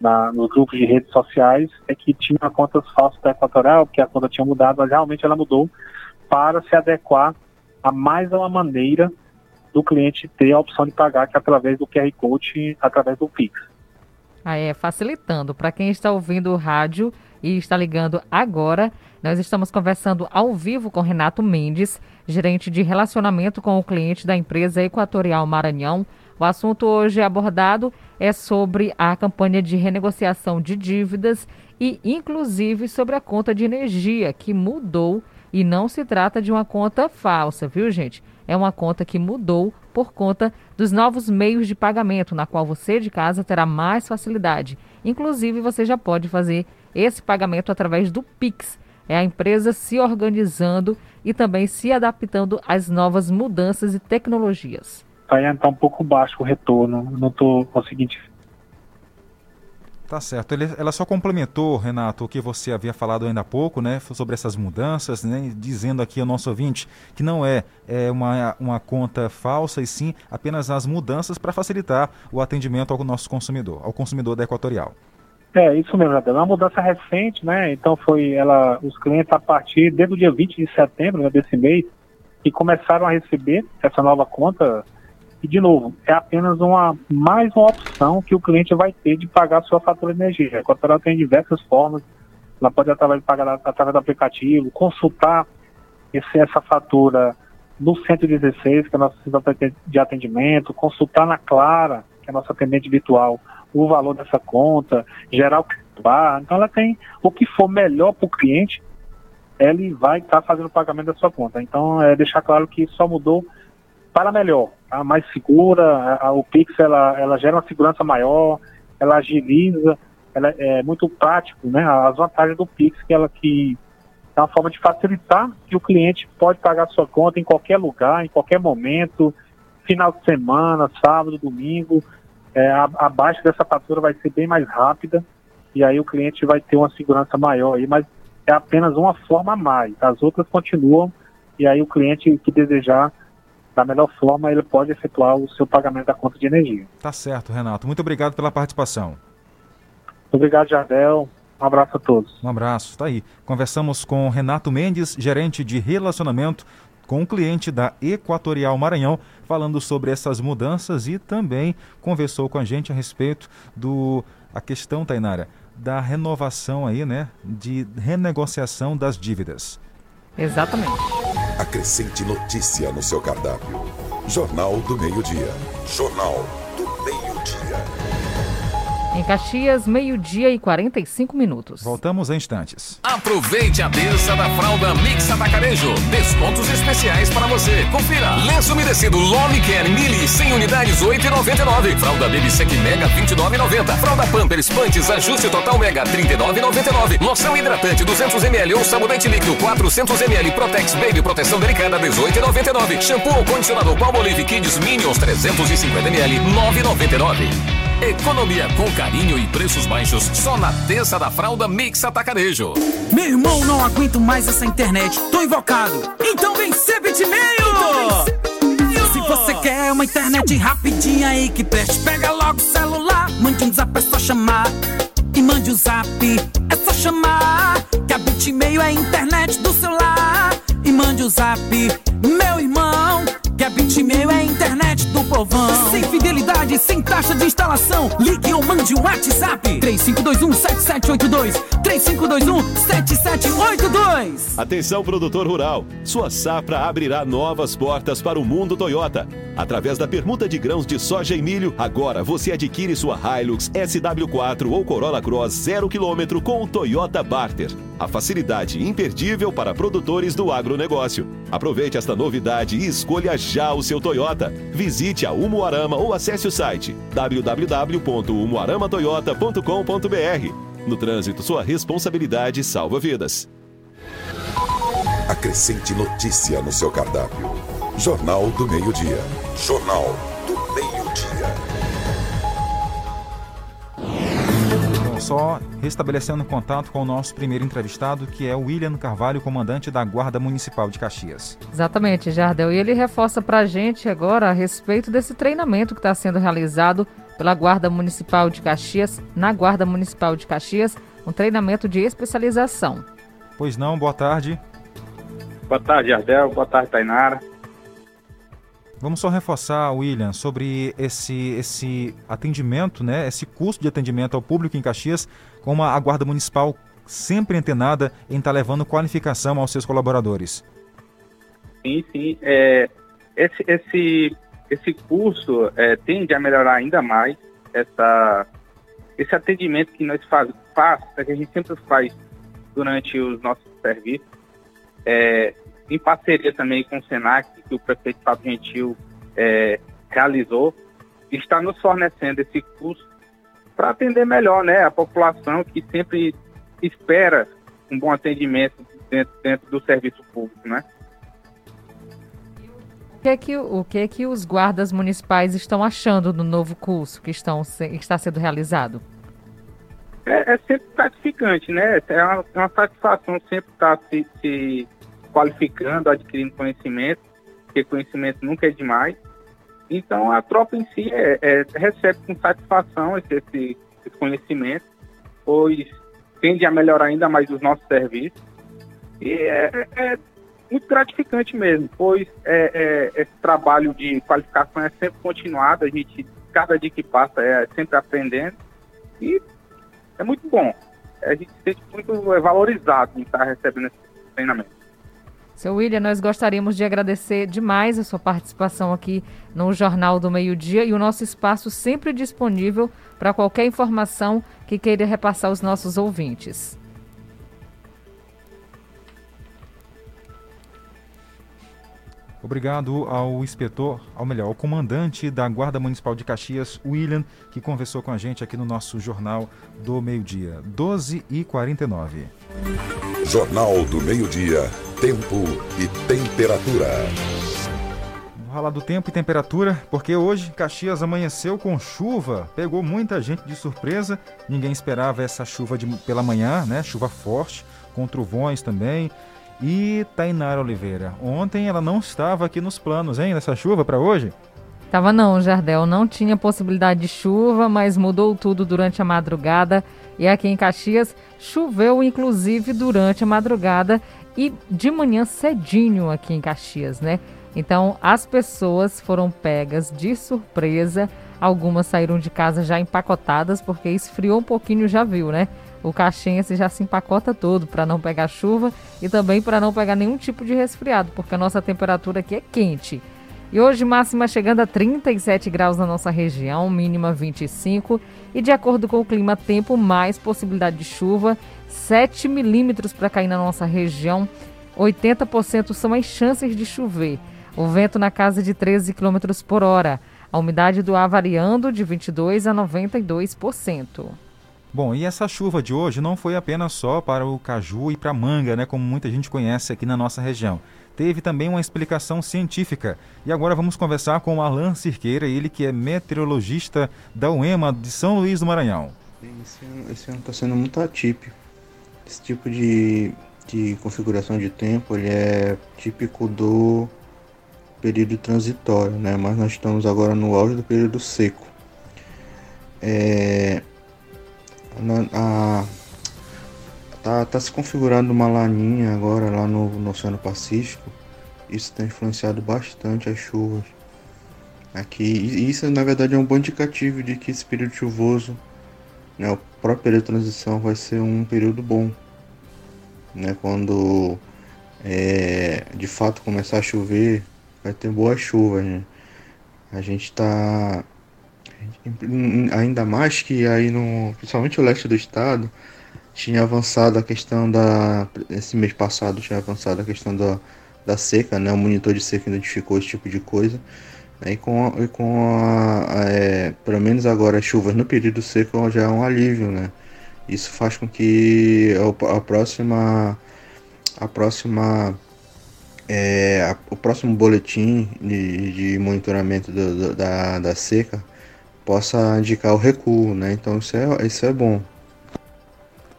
S34: na, nos grupos de redes sociais é que tinha contas falsas da Equatorial, porque a conta tinha mudado, mas realmente ela mudou para se adequar a mais uma maneira do cliente ter a opção de pagar que é através do QR Code, através do Pix.
S4: Ah, é, facilitando. Para quem está ouvindo o rádio e está ligando agora, nós estamos conversando ao vivo com Renato Mendes, gerente de relacionamento com o cliente da empresa Equatorial Maranhão. O assunto hoje abordado é sobre a campanha de renegociação de dívidas e, inclusive, sobre a conta de energia, que mudou e não se trata de uma conta falsa, viu, gente? É uma conta que mudou por conta dos novos meios de pagamento, na qual você de casa terá mais facilidade. Inclusive, você já pode fazer esse pagamento através do Pix. É a empresa se organizando e também se adaptando às novas mudanças e tecnologias.
S34: Está um pouco baixo o retorno, não estou conseguindo
S3: Tá certo. Ele, ela só complementou, Renato, o que você havia falado ainda há pouco, né, sobre essas mudanças, né, dizendo aqui ao nosso ouvinte que não é, é uma, uma conta falsa e sim apenas as mudanças para facilitar o atendimento ao nosso consumidor, ao consumidor da Equatorial.
S34: É, isso mesmo, É uma mudança recente, né? Então foi ela, os clientes a partir desde o dia 20 de setembro né, desse mês, que começaram a receber essa nova conta e, de novo, é apenas uma mais uma opção que o cliente vai ter de pagar a sua fatura de energia. A Equatorial tem diversas formas. Ela pode através de pagar através do aplicativo, consultar esse, essa fatura no 116, que é a nossa central de atendimento, consultar na Clara, que é a nossa atendente virtual, o valor dessa conta, gerar o bar. Então ela tem o que for melhor para o cliente, ele vai estar tá fazendo o pagamento da sua conta. Então é deixar claro que só mudou para melhor, tá? mais segura, a, a, o Pix ela, ela gera uma segurança maior, ela agiliza, ela é muito prático, né? As vantagens do Pix que ela que é uma forma de facilitar que o cliente pode pagar sua conta em qualquer lugar, em qualquer momento, final de semana, sábado, domingo. É, a, abaixo dessa fatura vai ser bem mais rápida e aí o cliente vai ter uma segurança maior aí, mas é apenas uma forma a mais. As outras continuam e aí o cliente que desejar da melhor forma, ele pode efetuar o seu pagamento da conta de energia.
S3: Tá certo, Renato. Muito obrigado pela participação.
S34: Obrigado, Jardel. Um abraço a todos.
S3: Um abraço. Tá aí. Conversamos com Renato Mendes, gerente de relacionamento com o cliente da Equatorial Maranhão, falando sobre essas mudanças e também conversou com a gente a respeito do a questão, Tainara, da renovação aí, né, de renegociação das dívidas.
S4: Exatamente.
S1: Acrescente notícia no seu cardápio. Jornal do Meio-Dia. Jornal do Meio-Dia.
S4: Em Caxias, meio-dia e 45 minutos.
S3: Voltamos em instantes.
S35: Aproveite a terça da fralda Mix Atacarejo. Descontos especiais para você. Confira. Lenço umedecido Lome Care Mili 100 unidades 8,99. Fralda Baby Sec Mega 29,90. Fralda Pampers Pantes Ajuste Total Mega 39,99. Loção hidratante 200 ml ou sabonete líquido 400 ml Protex Baby Proteção Delicada 18,99. Shampoo ou condicionador Palmolive Kids Minions 350 ml 9,99. Economia com carinho e preços baixos só na terça da fralda Mix Atacarejo.
S36: Meu irmão, não aguento mais essa internet. Tô invocado. Então vem ser bitmail! Então Se você quer uma internet rapidinha aí que preste, pega logo o celular. Mande um zap, é só chamar. E mande o um zap, é só chamar. Que a Bitmail é a internet do celular. E mande o um zap, meu irmão. Que a Bitmail é a internet do povão. Sem fidelidade, sem taxa de instalação. Ligue ou mande um WhatsApp. 3521-7782. 3521-7782.
S37: Atenção, produtor rural. Sua safra abrirá novas portas para o mundo Toyota. Através da permuta de grãos de soja e milho, agora você adquire sua Hilux SW4 ou Corolla Cross 0 km com o Toyota Barter. A facilidade imperdível para produtores do agronegócio. Aproveite esta novidade e escolha já o seu Toyota. Visite a Umuarama ou acesse o site www.umuaramatoyota.com.br. No trânsito, sua responsabilidade salva vidas.
S1: Acrescente notícia no seu cardápio. Jornal do Meio-Dia. Jornal
S3: só restabelecendo contato com o nosso primeiro entrevistado, que é o William Carvalho, comandante da Guarda Municipal de Caxias.
S4: Exatamente, Jardel. E ele reforça para a gente agora a respeito desse treinamento que está sendo realizado pela Guarda Municipal de Caxias, na Guarda Municipal de Caxias, um treinamento de especialização.
S3: Pois não, boa tarde.
S27: Boa tarde, Jardel. Boa tarde, Tainara.
S3: Vamos só reforçar, William, sobre esse, esse atendimento, né, esse custo de atendimento ao público em Caxias, como a Guarda Municipal sempre antenada em estar tá levando qualificação aos seus colaboradores.
S27: Sim, sim. É, esse, esse esse curso é, tende a melhorar ainda mais essa, esse atendimento que nós faz, faz, que a gente sempre faz durante os nossos serviços, é, em parceria também com o SENAC, que o prefeito Fábio Gentil é, realizou, está nos fornecendo esse curso para atender melhor né, a população que sempre espera um bom atendimento dentro, dentro do serviço público, né?
S4: que é que, o que é que os guardas municipais estão achando do novo curso que, estão, que está sendo realizado?
S27: É, é sempre gratificante, né? É uma, uma satisfação sempre estar se, se qualificando, adquirindo conhecimento, porque conhecimento nunca é demais. Então a tropa em si é, é, recebe com satisfação esse, esse, esse, conhecimento, pois tende a melhorar ainda mais os nossos serviços. E é, é muito gratificante mesmo, pois é, é, esse trabalho de qualificação é sempre continuado, a gente, cada dia que passa, é sempre aprendendo e é muito bom. A gente se sente muito valorizado em estar recebendo esse treinamento.
S4: Seu William, nós gostaríamos de agradecer demais a sua participação aqui no Jornal do Meio Dia e o nosso espaço sempre disponível para qualquer informação que queira repassar aos nossos ouvintes.
S3: Obrigado ao inspetor, ao melhor, ao comandante da Guarda Municipal de Caxias, William, que conversou com a gente aqui no nosso Jornal do Meio-Dia. 12 e 49.
S1: Jornal do Meio-Dia. Tempo e temperatura.
S3: Vamos falar do tempo e temperatura, porque hoje Caxias amanheceu com chuva. Pegou muita gente de surpresa. Ninguém esperava essa chuva de, pela manhã, né? Chuva forte, com trovões também. E Tainara Oliveira, ontem ela não estava aqui nos planos, hein, nessa chuva para hoje?
S4: Tava não, Jardel, não tinha possibilidade de chuva, mas mudou tudo durante a madrugada. E aqui em Caxias choveu inclusive durante a madrugada e de manhã cedinho aqui em Caxias, né? Então as pessoas foram pegas de surpresa. Algumas saíram de casa já empacotadas porque esfriou um pouquinho, já viu, né? o caxiense já se empacota todo para não pegar chuva e também para não pegar nenhum tipo de resfriado, porque a nossa temperatura aqui é quente. E hoje máxima chegando a 37 graus na nossa região, mínima 25 e de acordo com o clima tempo, mais possibilidade de chuva, 7 milímetros para cair na nossa região, 80% são as chances de chover. O vento na casa de 13 km por hora. A umidade do ar variando de 22 a 92%.
S3: Bom, e essa chuva de hoje não foi apenas só para o caju e para a manga, né, como muita gente conhece aqui na nossa região. Teve também uma explicação científica. E agora vamos conversar com o Alan Cirqueira, ele que é meteorologista da UEMA de São Luís do Maranhão.
S38: Esse ano está sendo muito atípico. Esse tipo de, de configuração de tempo ele é típico do período transitório, né? mas nós estamos agora no auge do período seco. É, a, tá, tá se configurando uma laninha agora lá no, no Oceano Pacífico. Isso tem influenciado bastante as chuvas aqui. E isso na verdade é um bom indicativo de que esse período chuvoso, né, o próprio período de transição vai ser um período bom. Né, quando é, de fato começar a chover, vai ter boa chuva. Né? A gente está Ainda mais que aí no. Principalmente o leste do estado, tinha avançado a questão da. Esse mês passado tinha avançado a questão da, da seca, né? O monitor de seca identificou esse tipo de coisa. Né? E com, e com a é, pelo menos agora as chuvas no período seco já é um alívio, né? Isso faz com que a, a próxima. A próxima. É, a, o próximo boletim de, de monitoramento do, do, da, da seca possa indicar o recuo, né? Então isso é, isso é bom.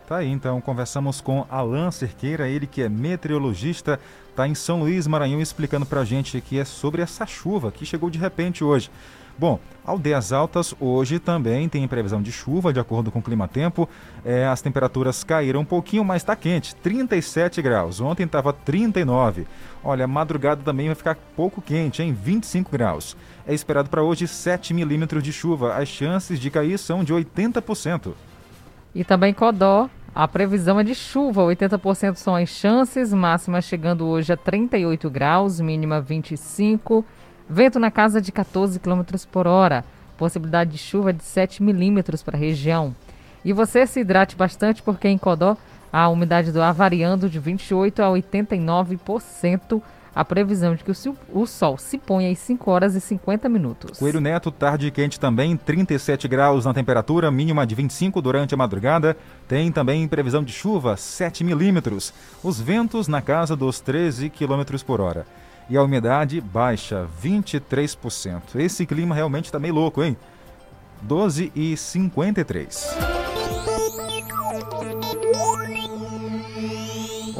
S3: Tá aí, então conversamos com Alan Cerqueira, ele que é meteorologista, está em São Luís, Maranhão, explicando para a gente que é sobre essa chuva que chegou de repente hoje. Bom, Aldeias Altas hoje também tem previsão de chuva, de acordo com o clima-tempo. É, as temperaturas caíram um pouquinho, mas está quente, 37 graus. Ontem estava 39. Olha, madrugada também vai ficar pouco quente, em 25 graus. É esperado para hoje 7 milímetros de chuva. As chances de cair são de 80%.
S4: E também Codó, a previsão é de chuva, 80% são as chances, máxima chegando hoje a 38 graus, mínima 25. Vento na casa de 14 km por hora, possibilidade de chuva de 7 milímetros para a região. E você se hidrate bastante porque em Codó a umidade do ar variando de 28 a 89% a previsão de que o, sol se põe às 5 horas e 50 minutos.
S3: Coelho Neto, tarde quente também, 37 graus na temperatura, mínima de 25 durante a madrugada. Tem também previsão de chuva, 7 milímetros. Os ventos na casa dos 13 quilômetros por hora. E a umidade baixa, 23%. Esse clima realmente está meio louco, hein? 12 e 53.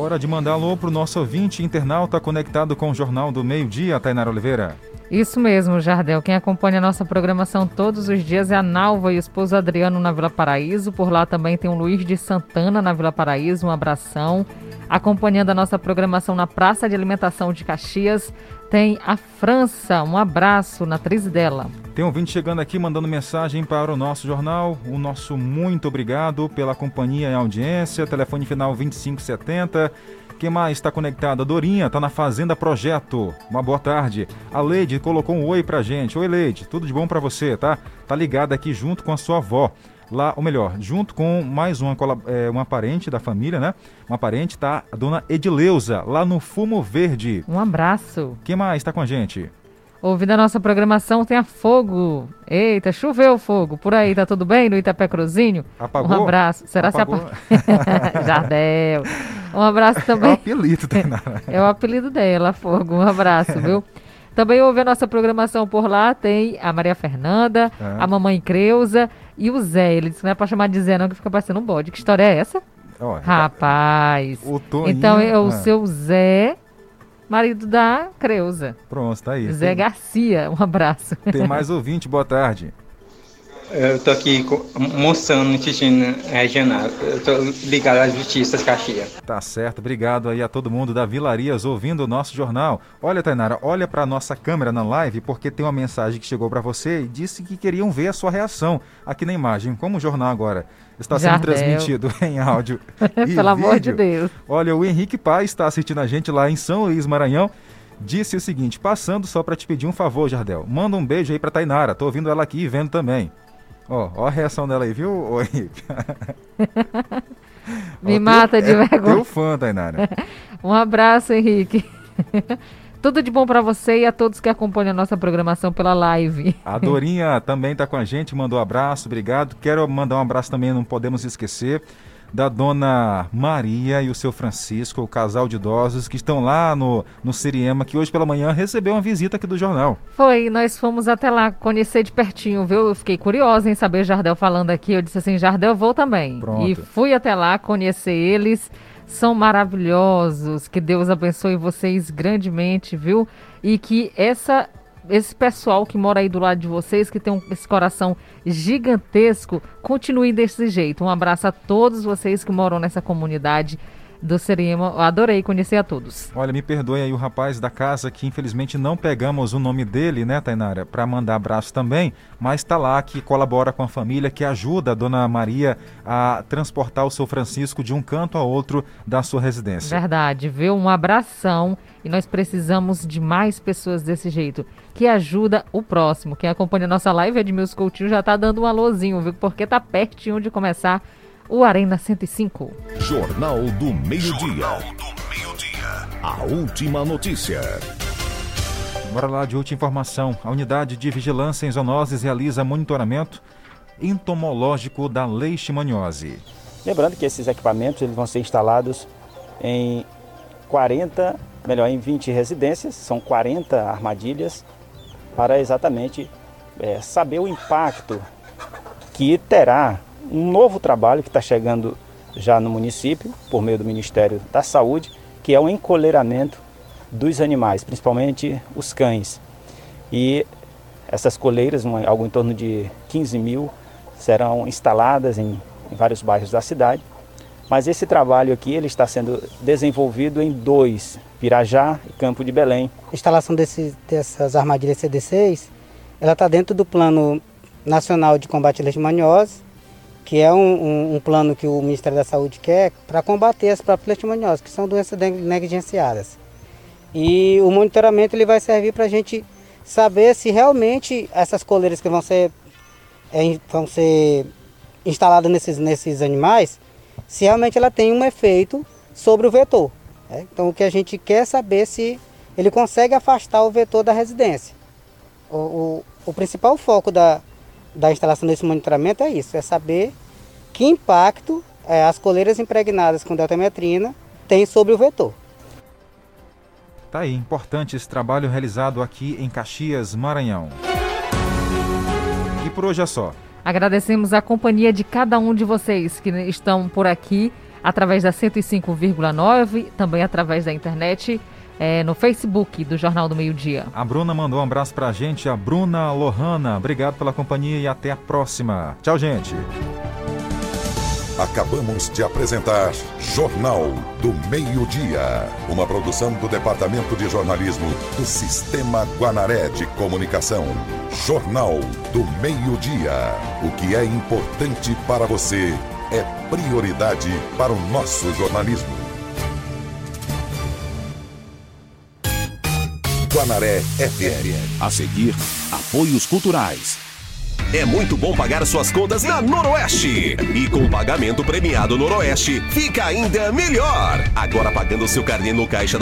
S3: Hora de mandar alô para o nosso ouvinte internauta conectado com o Jornal do Meio Dia, Tainara Oliveira.
S4: Isso mesmo, Jardel. Quem acompanha a nossa programação todos os dias é a Nalva e o esposo Adriano na Vila Paraíso. Por lá também tem o Luiz de Santana na Vila Paraíso. Um abração. Acompanhando a nossa programação na Praça de Alimentação de Caxias, tem a França. Um abraço na atriz dela.
S3: Tem um ouvinte chegando aqui mandando mensagem para o nosso jornal. O nosso muito obrigado pela companhia e audiência. Telefone final 2570. Quem mais está conectado? A Dorinha está na Fazenda Projeto. Uma boa tarde. A Leide colocou um oi pra gente. Oi, Leide. Tudo de bom para você, tá? Tá ligada aqui junto com a sua avó lá, ou melhor, junto com mais uma, é, uma parente da família, né? Uma parente, tá? A dona Edileuza, lá no Fumo Verde.
S4: Um abraço.
S3: Quem mais está com a gente?
S4: Ouvindo a nossa programação, tem a Fogo. Eita, choveu fogo. Por aí, tá tudo bem no Itapé Cruzinho?
S3: Apagou?
S4: Um abraço. Será
S3: Apagou?
S4: se apagou? Jardel. Um abraço também. É o
S3: apelido, dela.
S4: É o apelido dela, Fogo. Um abraço, viu? Também ouve a nossa programação por lá, tem a Maria Fernanda, é. a mamãe Creuza e o Zé. Ele disse que não é pra chamar de Zé, não, que fica parecendo um bode. Que história é essa?
S3: Oh,
S4: Rapaz.
S3: O Toninho,
S4: então é o ah. seu Zé, marido da Creuza.
S3: Pronto, tá aí.
S4: Zé tem... Garcia, um abraço.
S3: Tem mais ouvinte, boa tarde.
S39: Eu tô aqui mostrando no Ticino Regional. Eu tô ligado às justiças Caxias.
S3: Tá certo, obrigado aí a todo mundo da Vilarias ouvindo o nosso jornal. Olha, Tainara, olha para nossa câmera na live porque tem uma mensagem que chegou para você e disse que queriam ver a sua reação aqui na imagem. Como o jornal agora está sendo Jardel. transmitido em áudio.
S4: Pelo vídeo. amor de Deus.
S3: Olha, o Henrique Paz está assistindo a gente lá em São Luís, Maranhão disse o seguinte: passando só para te pedir um favor, Jardel. Manda um beijo aí para Tainara. Tô ouvindo ela aqui e vendo também. Ó, ó a reação dela aí, viu, ô Henrique?
S4: Me ó, mata teu, de é, vergonha.
S3: Teu fã, Tainara.
S4: um abraço, Henrique. Tudo de bom para você e a todos que acompanham a nossa programação pela live.
S3: A Dorinha também está com a gente, mandou um abraço, obrigado. Quero mandar um abraço também, não podemos esquecer, da dona Maria e o seu Francisco, o casal de idosos que estão lá no, no Siriema, que hoje pela manhã recebeu uma visita aqui do jornal.
S4: Foi, nós fomos até lá conhecer de pertinho, viu? Eu fiquei curiosa em saber Jardel falando aqui. Eu disse assim: Jardel, vou também.
S3: Pronto.
S4: E fui até lá conhecer eles. São maravilhosos. Que Deus abençoe vocês grandemente, viu? E que essa esse pessoal que mora aí do lado de vocês, que tem um, esse coração gigantesco, continue desse jeito. Um abraço a todos vocês que moram nessa comunidade do Serema. Adorei conhecer a todos.
S3: Olha, me perdoe aí o rapaz da casa que infelizmente não pegamos o nome dele, né, Tainara, para mandar abraço também, mas está lá que colabora com a família, que ajuda a dona Maria a transportar o seu Francisco de um canto a outro da sua residência.
S4: Verdade, viu? Um abração e nós precisamos de mais pessoas desse jeito, que ajuda o próximo. Quem acompanha a nossa live, Edmilson Coutinho, já está dando um alôzinho, viu? Porque tá pertinho de começar o Arena 105.
S40: Jornal do Meio-Dia. A última notícia.
S3: Bora lá de última informação. A unidade de vigilância em zoonoses realiza monitoramento entomológico da leishmaniose.
S22: Lembrando que esses equipamentos eles vão ser instalados em 40, melhor, em 20 residências, são 40 armadilhas, para exatamente é, saber o impacto que terá um novo trabalho que está chegando já no município, por meio do Ministério da Saúde, que é o encoleiramento dos animais, principalmente os cães. E essas coleiras, algo em torno de 15 mil, serão instaladas em, em vários bairros da cidade. Mas esse trabalho aqui ele está sendo desenvolvido em dois, Pirajá e Campo de Belém.
S41: A instalação desse, dessas armadilhas CD6, ela está dentro do Plano Nacional de Combate à Leishmaniose, que é um, um, um, plano que o Ministério da Saúde quer para combater as próprias leishmanioses, que são doenças negligenciadas. E o monitoramento ele vai servir para a gente saber se realmente essas coleiras que vão ser, é, vão ser instaladas nesses, nesses animais, se realmente ela tem um efeito sobre o vetor. Né? Então o que a gente quer é saber se ele consegue afastar o vetor da residência. O, o, o principal foco da, da instalação desse monitoramento é isso, é saber que impacto é, as coleiras impregnadas com deltametrina têm sobre o vetor.
S3: Tá aí, importante esse trabalho realizado aqui em Caxias, Maranhão. E por hoje é só.
S4: Agradecemos a companhia de cada um de vocês que estão por aqui através da 105,9, também através da internet é, no Facebook do Jornal do Meio Dia.
S3: A Bruna mandou um abraço pra gente, a Bruna Lohana. Obrigado pela companhia e até a próxima. Tchau, gente.
S1: Acabamos de apresentar Jornal do Meio-Dia, uma produção do Departamento de Jornalismo do Sistema Guanaré de Comunicação. Jornal do Meio-Dia. O que é importante para você é prioridade para o nosso jornalismo. Guanaré FM.
S40: A seguir, apoios culturais.
S30: É muito bom pagar suas contas na Noroeste. E com o pagamento premiado Noroeste, fica ainda melhor. Agora pagando seu carnê no caixa da